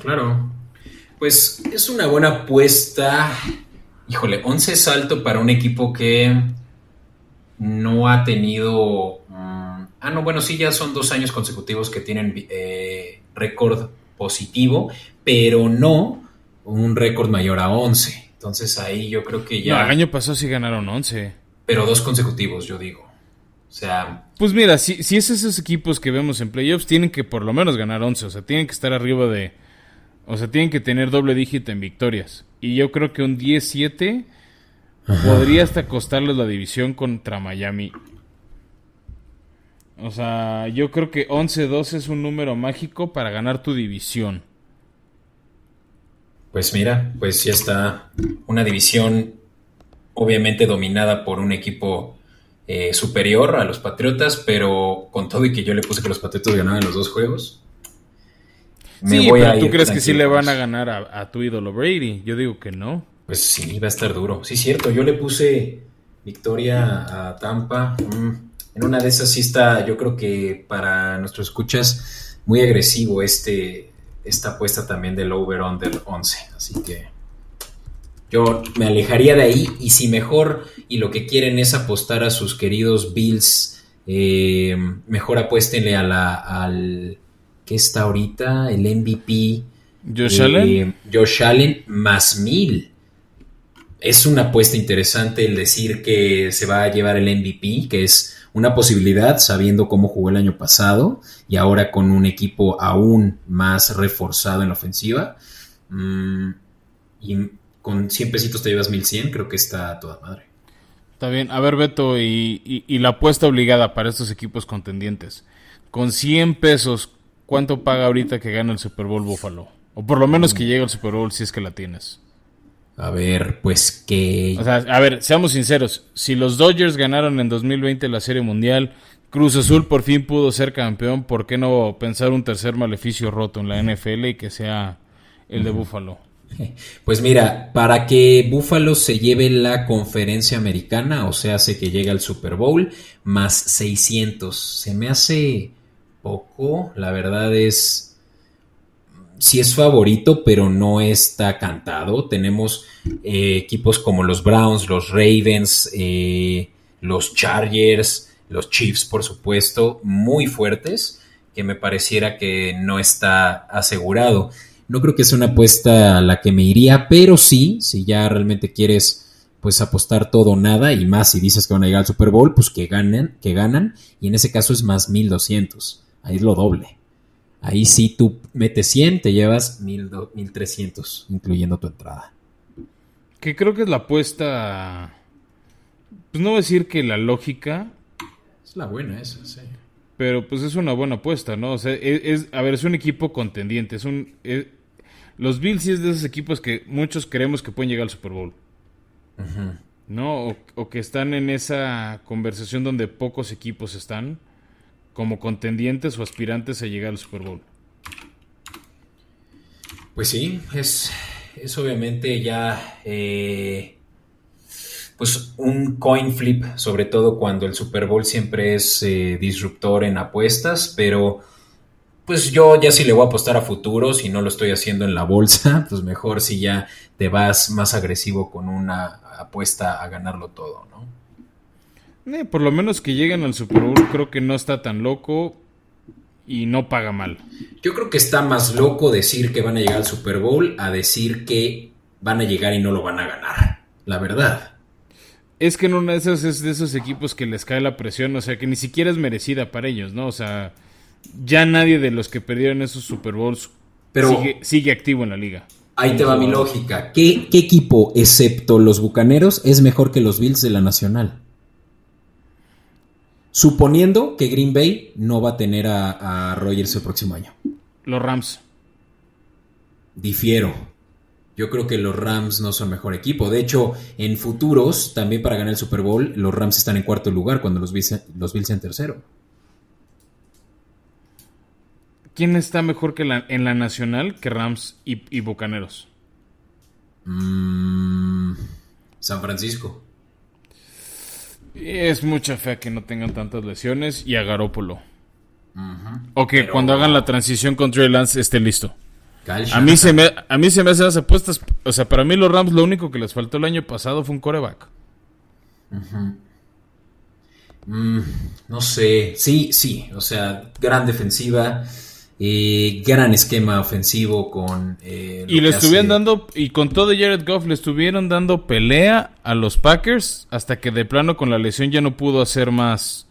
Claro. Pues es una buena apuesta. Híjole, 11 salto para un equipo que no ha tenido... Mm, ah, no, bueno, sí, ya son dos años consecutivos que tienen eh, récord positivo, pero no un récord mayor a 11. Entonces ahí yo creo que ya... el año pasado sí ganaron 11. Pero dos consecutivos, yo digo. O sea... Pues mira, si, si es esos equipos que vemos en playoffs, tienen que por lo menos ganar 11. O sea, tienen que estar arriba de... O sea, tienen que tener doble dígito en victorias. Y yo creo que un 10-7 podría hasta costarles la división contra Miami. O sea, yo creo que 11-2 es un número mágico para ganar tu división. Pues mira, pues ya está una división obviamente dominada por un equipo eh, superior a los Patriotas, pero con todo y que yo le puse que los Patriotas ganaban los dos juegos. sí, pero tú crees que sí le van a ganar a, tu ídolo Brady. Yo digo que no. Pues sí, va a estar duro. Sí, cierto. Yo le puse victoria a Tampa. Mm, en una de esas sí está, yo creo que para nuestros escuchas, muy agresivo este, esta apuesta también del over-under 11. Así que yo me alejaría de ahí y si mejor y lo que quieren es apostar a sus queridos Bills, eh, mejor apuéstenle a la, al... ¿Qué está ahorita? El MVP. Josh Allen. Eh, Josh Allen más mil. Es una apuesta interesante el decir que se va a llevar el MVP, que es una posibilidad sabiendo cómo jugó el año pasado y ahora con un equipo aún más reforzado en la ofensiva. Mm, y con 100 pesitos te llevas 1100, creo que está toda madre. Está bien. A ver, Beto, y, la apuesta obligada para estos equipos contendientes. Con 100 pesos, ¿cuánto paga ahorita que gana el Super Bowl Buffalo? O por lo menos que llegue al Super Bowl si es que la tienes. A ver, pues que... O sea, a ver, seamos sinceros. Si los Dodgers ganaron en 2020 la Serie Mundial, Cruz Azul por fin pudo ser campeón, ¿por qué no pensar un tercer maleficio roto en la NFL y que sea el de Buffalo? Pues mira, para que Buffalo se lleve la conferencia americana, o sea, hace que llegue al Super Bowl, más 600. Se me hace poco, la verdad es sí es favorito, pero no está cantado. Tenemos eh, equipos como los Browns, los Ravens, eh, los Chargers, los Chiefs, por supuesto, muy fuertes, que me pareciera que no está asegurado. No creo que sea una apuesta a la que me iría, pero sí, si ya realmente quieres pues apostar todo o nada y más si dices que van a llegar al Super Bowl, pues que ganen, que ganan y en ese caso es más 1200. Ahí es lo doble. Ahí sí tú metes 100, te llevas 1300, incluyendo tu entrada. Que creo que es la apuesta. Pues no voy a decir que la lógica. Es la buena esa, sí. Pero pues es una buena apuesta, ¿no? O sea, es, a ver, es un equipo contendiente. Es un. los Bills sí es de esos equipos que muchos creemos que pueden llegar al Super Bowl. ¿No? o que están en esa conversación donde pocos equipos están como contendientes o aspirantes a llegar al Super Bowl. Pues sí, es, es obviamente ya eh, pues un coin flip, sobre todo cuando el Super Bowl siempre es eh, disruptor en apuestas, pero pues yo ya si le voy a apostar a futuros y no lo estoy haciendo en la bolsa, pues mejor si ya te vas más agresivo con una apuesta a ganarlo todo, ¿no? Eh, por lo menos que lleguen al Super Bowl, creo que no está tan loco y no paga mal. Yo creo que está más loco decir que van a llegar al Super Bowl a decir que van a llegar y no lo van a ganar. La verdad. Es que en una de esas es de esos equipos que les cae la presión, o sea, que ni siquiera es merecida para ellos, ¿no? O sea, ya nadie de los que perdieron esos Super Bowls sigue, activo en la liga. Ahí te va mi lógica. ¿Qué, ¿Qué equipo, excepto los Bucaneros, es mejor que los Bills de la Nacional? Suponiendo que Green Bay no va a tener a, a Rogers el próximo año. Los Rams. Difiero. Yo creo que los Rams no son mejor equipo. De hecho, en futuros, también para ganar el Super Bowl, los Rams están en cuarto lugar cuando los Bills, los Bills en tercero. ¿Quién está mejor que en la nacional que Rams y, Bucaneros? Mm, San Francisco. Es mucha fe que no tengan tantas lesiones y a Garópolo. O que cuando hagan la transición con Trey Lance esté listo. A mí, se me, a mí se me hacen las apuestas. O sea, para mí los Rams lo único que les faltó el año pasado fue un coreback. Mm, no sé. Sí, sí. O sea, gran defensiva. Eh, gran esquema ofensivo con... Eh, y le estuvieron dando, y con todo Jared Goff, le estuvieron dando pelea a los Packers hasta que de plano con la lesión ya no pudo hacer más,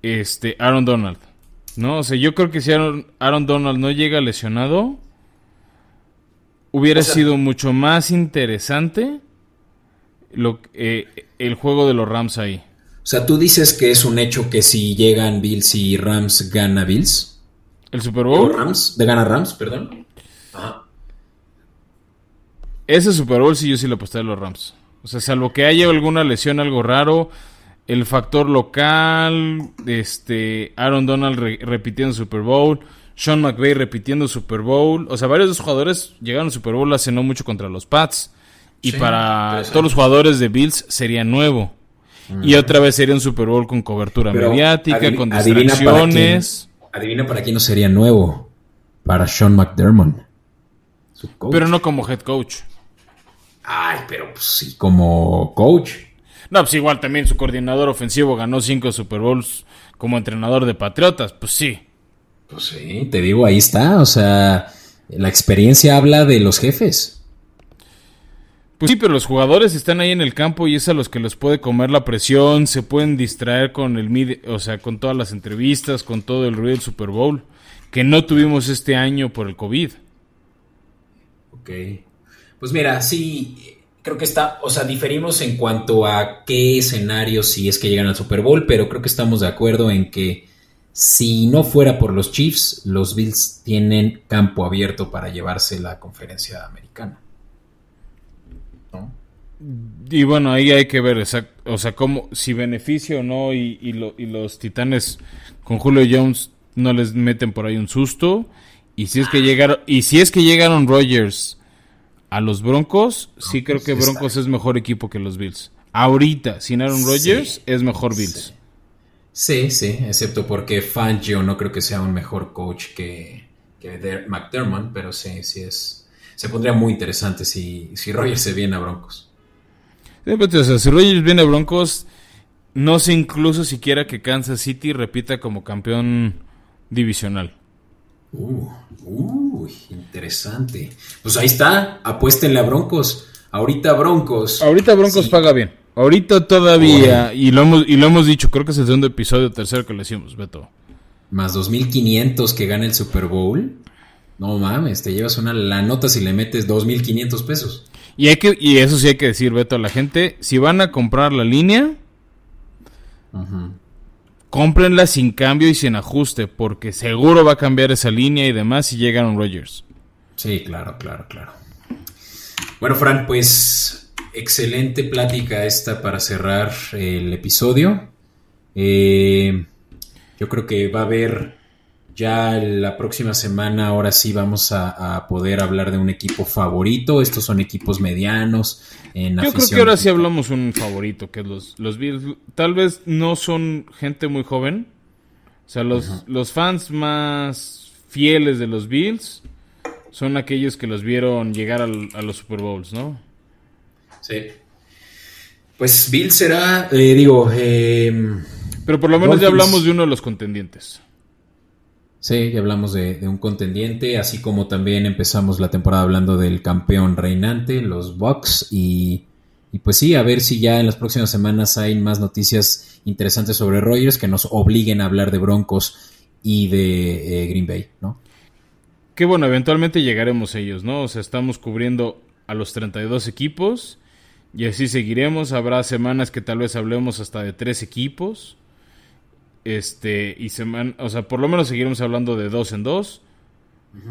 este, Aaron Donald. ¿No? O sea, yo creo que si Aaron, Donald no llega lesionado, hubiera sido mucho más interesante lo, eh, el juego de los Rams ahí. O sea, tú dices que es un hecho que si llegan Bills y Rams gana Bills. ¿El Super Bowl? Rams, de gana Rams, perdón. Ajá. Ese Super Bowl sí yo sí lo aposté a los Rams. O sea, salvo que haya alguna lesión, algo raro, el factor local, este Aaron Donald repitiendo Super Bowl, Sean McVay repitiendo Super Bowl, o sea, varios de los jugadores llegaron al Super Bowl hace no mucho contra los Pats y para todos los jugadores de Bills sería nuevo. Y otra vez sería un Super Bowl con cobertura mediática, con distracciones. Adivina para, quién, no sería nuevo. Para Sean McDermott. Pero no como head coach. Ay, pero pues sí, como coach. No, pues igual también su coordinador ofensivo ganó cinco Super Bowls como entrenador de Patriotas, pues sí. Pues sí, te digo, ahí está, o sea, la experiencia habla de los jefes. Pues sí, pero los jugadores están ahí en el campo y es a los que les puede comer la presión, se pueden distraer con el o sea, con todas las entrevistas, con todo el ruido del Super Bowl, que no tuvimos este año por el COVID. Ok. Pues mira, sí, creo que está, o sea, diferimos en cuanto a qué escenario si es que llegan al Super Bowl, pero creo que estamos de acuerdo en que si no fuera por los Chiefs, los Bills tienen campo abierto para llevarse la conferencia americana. Y bueno, ahí hay que ver, o sea, cómo, si beneficia o no, y, y, los Titanes con Julio Jones no les meten por ahí un susto. Y si es que llegaron, y si es que llegaron Rogers a los Broncos, sí creo que Broncos es mejor equipo que los Bills. Ahorita, sin Aaron Rodgers, es mejor Bills. Sí. sí, excepto porque Fangio no creo que sea un mejor coach que, que McDermott, pero sí, sí es. Se pondría muy interesante si, si Rodgers se viene a Broncos. O sea, si Rodgers viene a Broncos, no sé incluso siquiera que Kansas City repita como campeón divisional. Uh, interesante. Pues ahí está, apuéstenle a Broncos. Ahorita Broncos. Ahorita Broncos paga bien. Ahorita todavía, y lo, hemos, y lo hemos dicho, creo que es el segundo episodio, tercero que le decimos, Beto. Más 2500 que gana el Super Bowl. No mames, te llevas una la nota si le metes 2500 pesos. Y, hay que, y eso sí hay que decir, Beto, a la gente, si van a comprar la línea, cómprenla sin cambio y sin ajuste, porque seguro va a cambiar esa línea y demás si llegan Rogers. Sí, claro, claro, claro. Bueno, Fran, pues excelente plática esta para cerrar el episodio. Eh, yo creo que va a haber ya la próxima semana, ahora sí vamos a, poder hablar de un equipo favorito. Estos son equipos medianos. En Yo creo que ahora sí hablamos un favorito, que los, los Bills. Tal vez no son gente muy joven. O sea, los, los fans más fieles de los Bills son aquellos que los vieron llegar a los Super Bowls, ¿no? Sí. Pues Bills será, eh, digo... Eh, Pero por lo menos ya hablamos de uno de los contendientes. Sí, ya hablamos de, un contendiente, así como también empezamos la temporada hablando del campeón reinante, los Bucks, y, pues sí, a ver si ya en las próximas semanas hay más noticias interesantes sobre Rogers que nos obliguen a hablar de Broncos y de eh, Green Bay, ¿no? Que bueno, eventualmente llegaremos a ellos, ¿no? O sea, estamos cubriendo a los 32 equipos y así seguiremos. Habrá semanas que tal vez hablemos hasta de tres equipos. Este, y semana, o sea, por lo menos seguiremos hablando de dos en dos.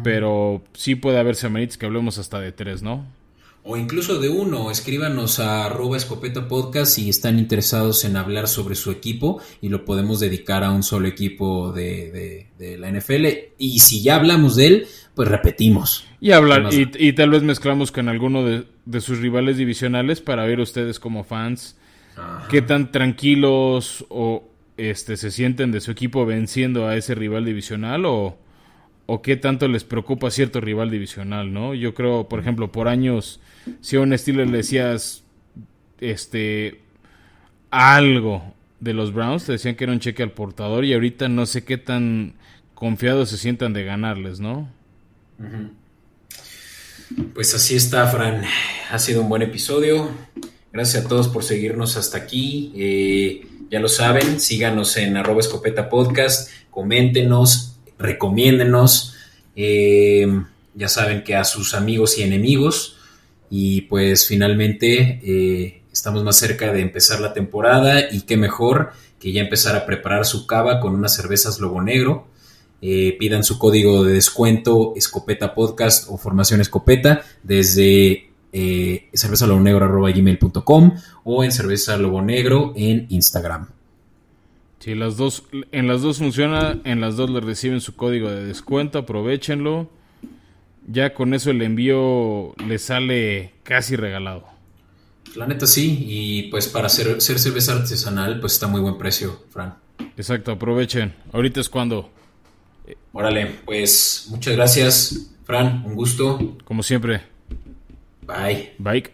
Pero sí puede haber semanitas que hablemos hasta de tres, ¿no? O incluso de uno. Escríbanos a arroba escopeta podcast si están interesados en hablar sobre su equipo y lo podemos dedicar a un solo equipo de, la NFL. Y si ya hablamos de él, pues repetimos. Y hablar, y, tal vez mezclamos con alguno de, sus rivales divisionales para ver ustedes como fans qué tan tranquilos o, este, se sienten de su equipo venciendo a ese rival divisional o, o qué tanto les preocupa cierto rival divisional, ¿no? Yo creo, por ejemplo, por años, si a un estilo le decías este algo de los Browns, te decían que era un cheque al portador y ahorita no sé qué tan confiados se sientan de ganarles, ¿no? Pues así está, Fran. Ha sido un buen episodio. Gracias a todos por seguirnos hasta aquí. Eh, ya lo saben, síganos en arroba escopeta podcast, coméntenos, recomiéndenos, eh, ya saben que a sus amigos y enemigos, y pues finalmente eh, estamos más cerca de empezar la temporada y qué mejor que ya empezar a preparar su cava con unas cervezas Lobo Negro. Eh, pidan su código de descuento Escopeta Podcast o Formación Escopeta desde eh, cervezalobonegro.gmail.com o en cerveza lobo negro en Instagram. Si las dos, en las dos funciona, en las dos le reciben su código de descuento, aprovechenlo. Ya con eso el envío le sale casi regalado. La neta sí, y pues para ser, ser cerveza artesanal, pues está muy buen precio, Fran. Exacto, aprovechen. Ahorita es cuando. Órale, pues muchas gracias, Fran, un gusto. Como siempre. Bye. Bye.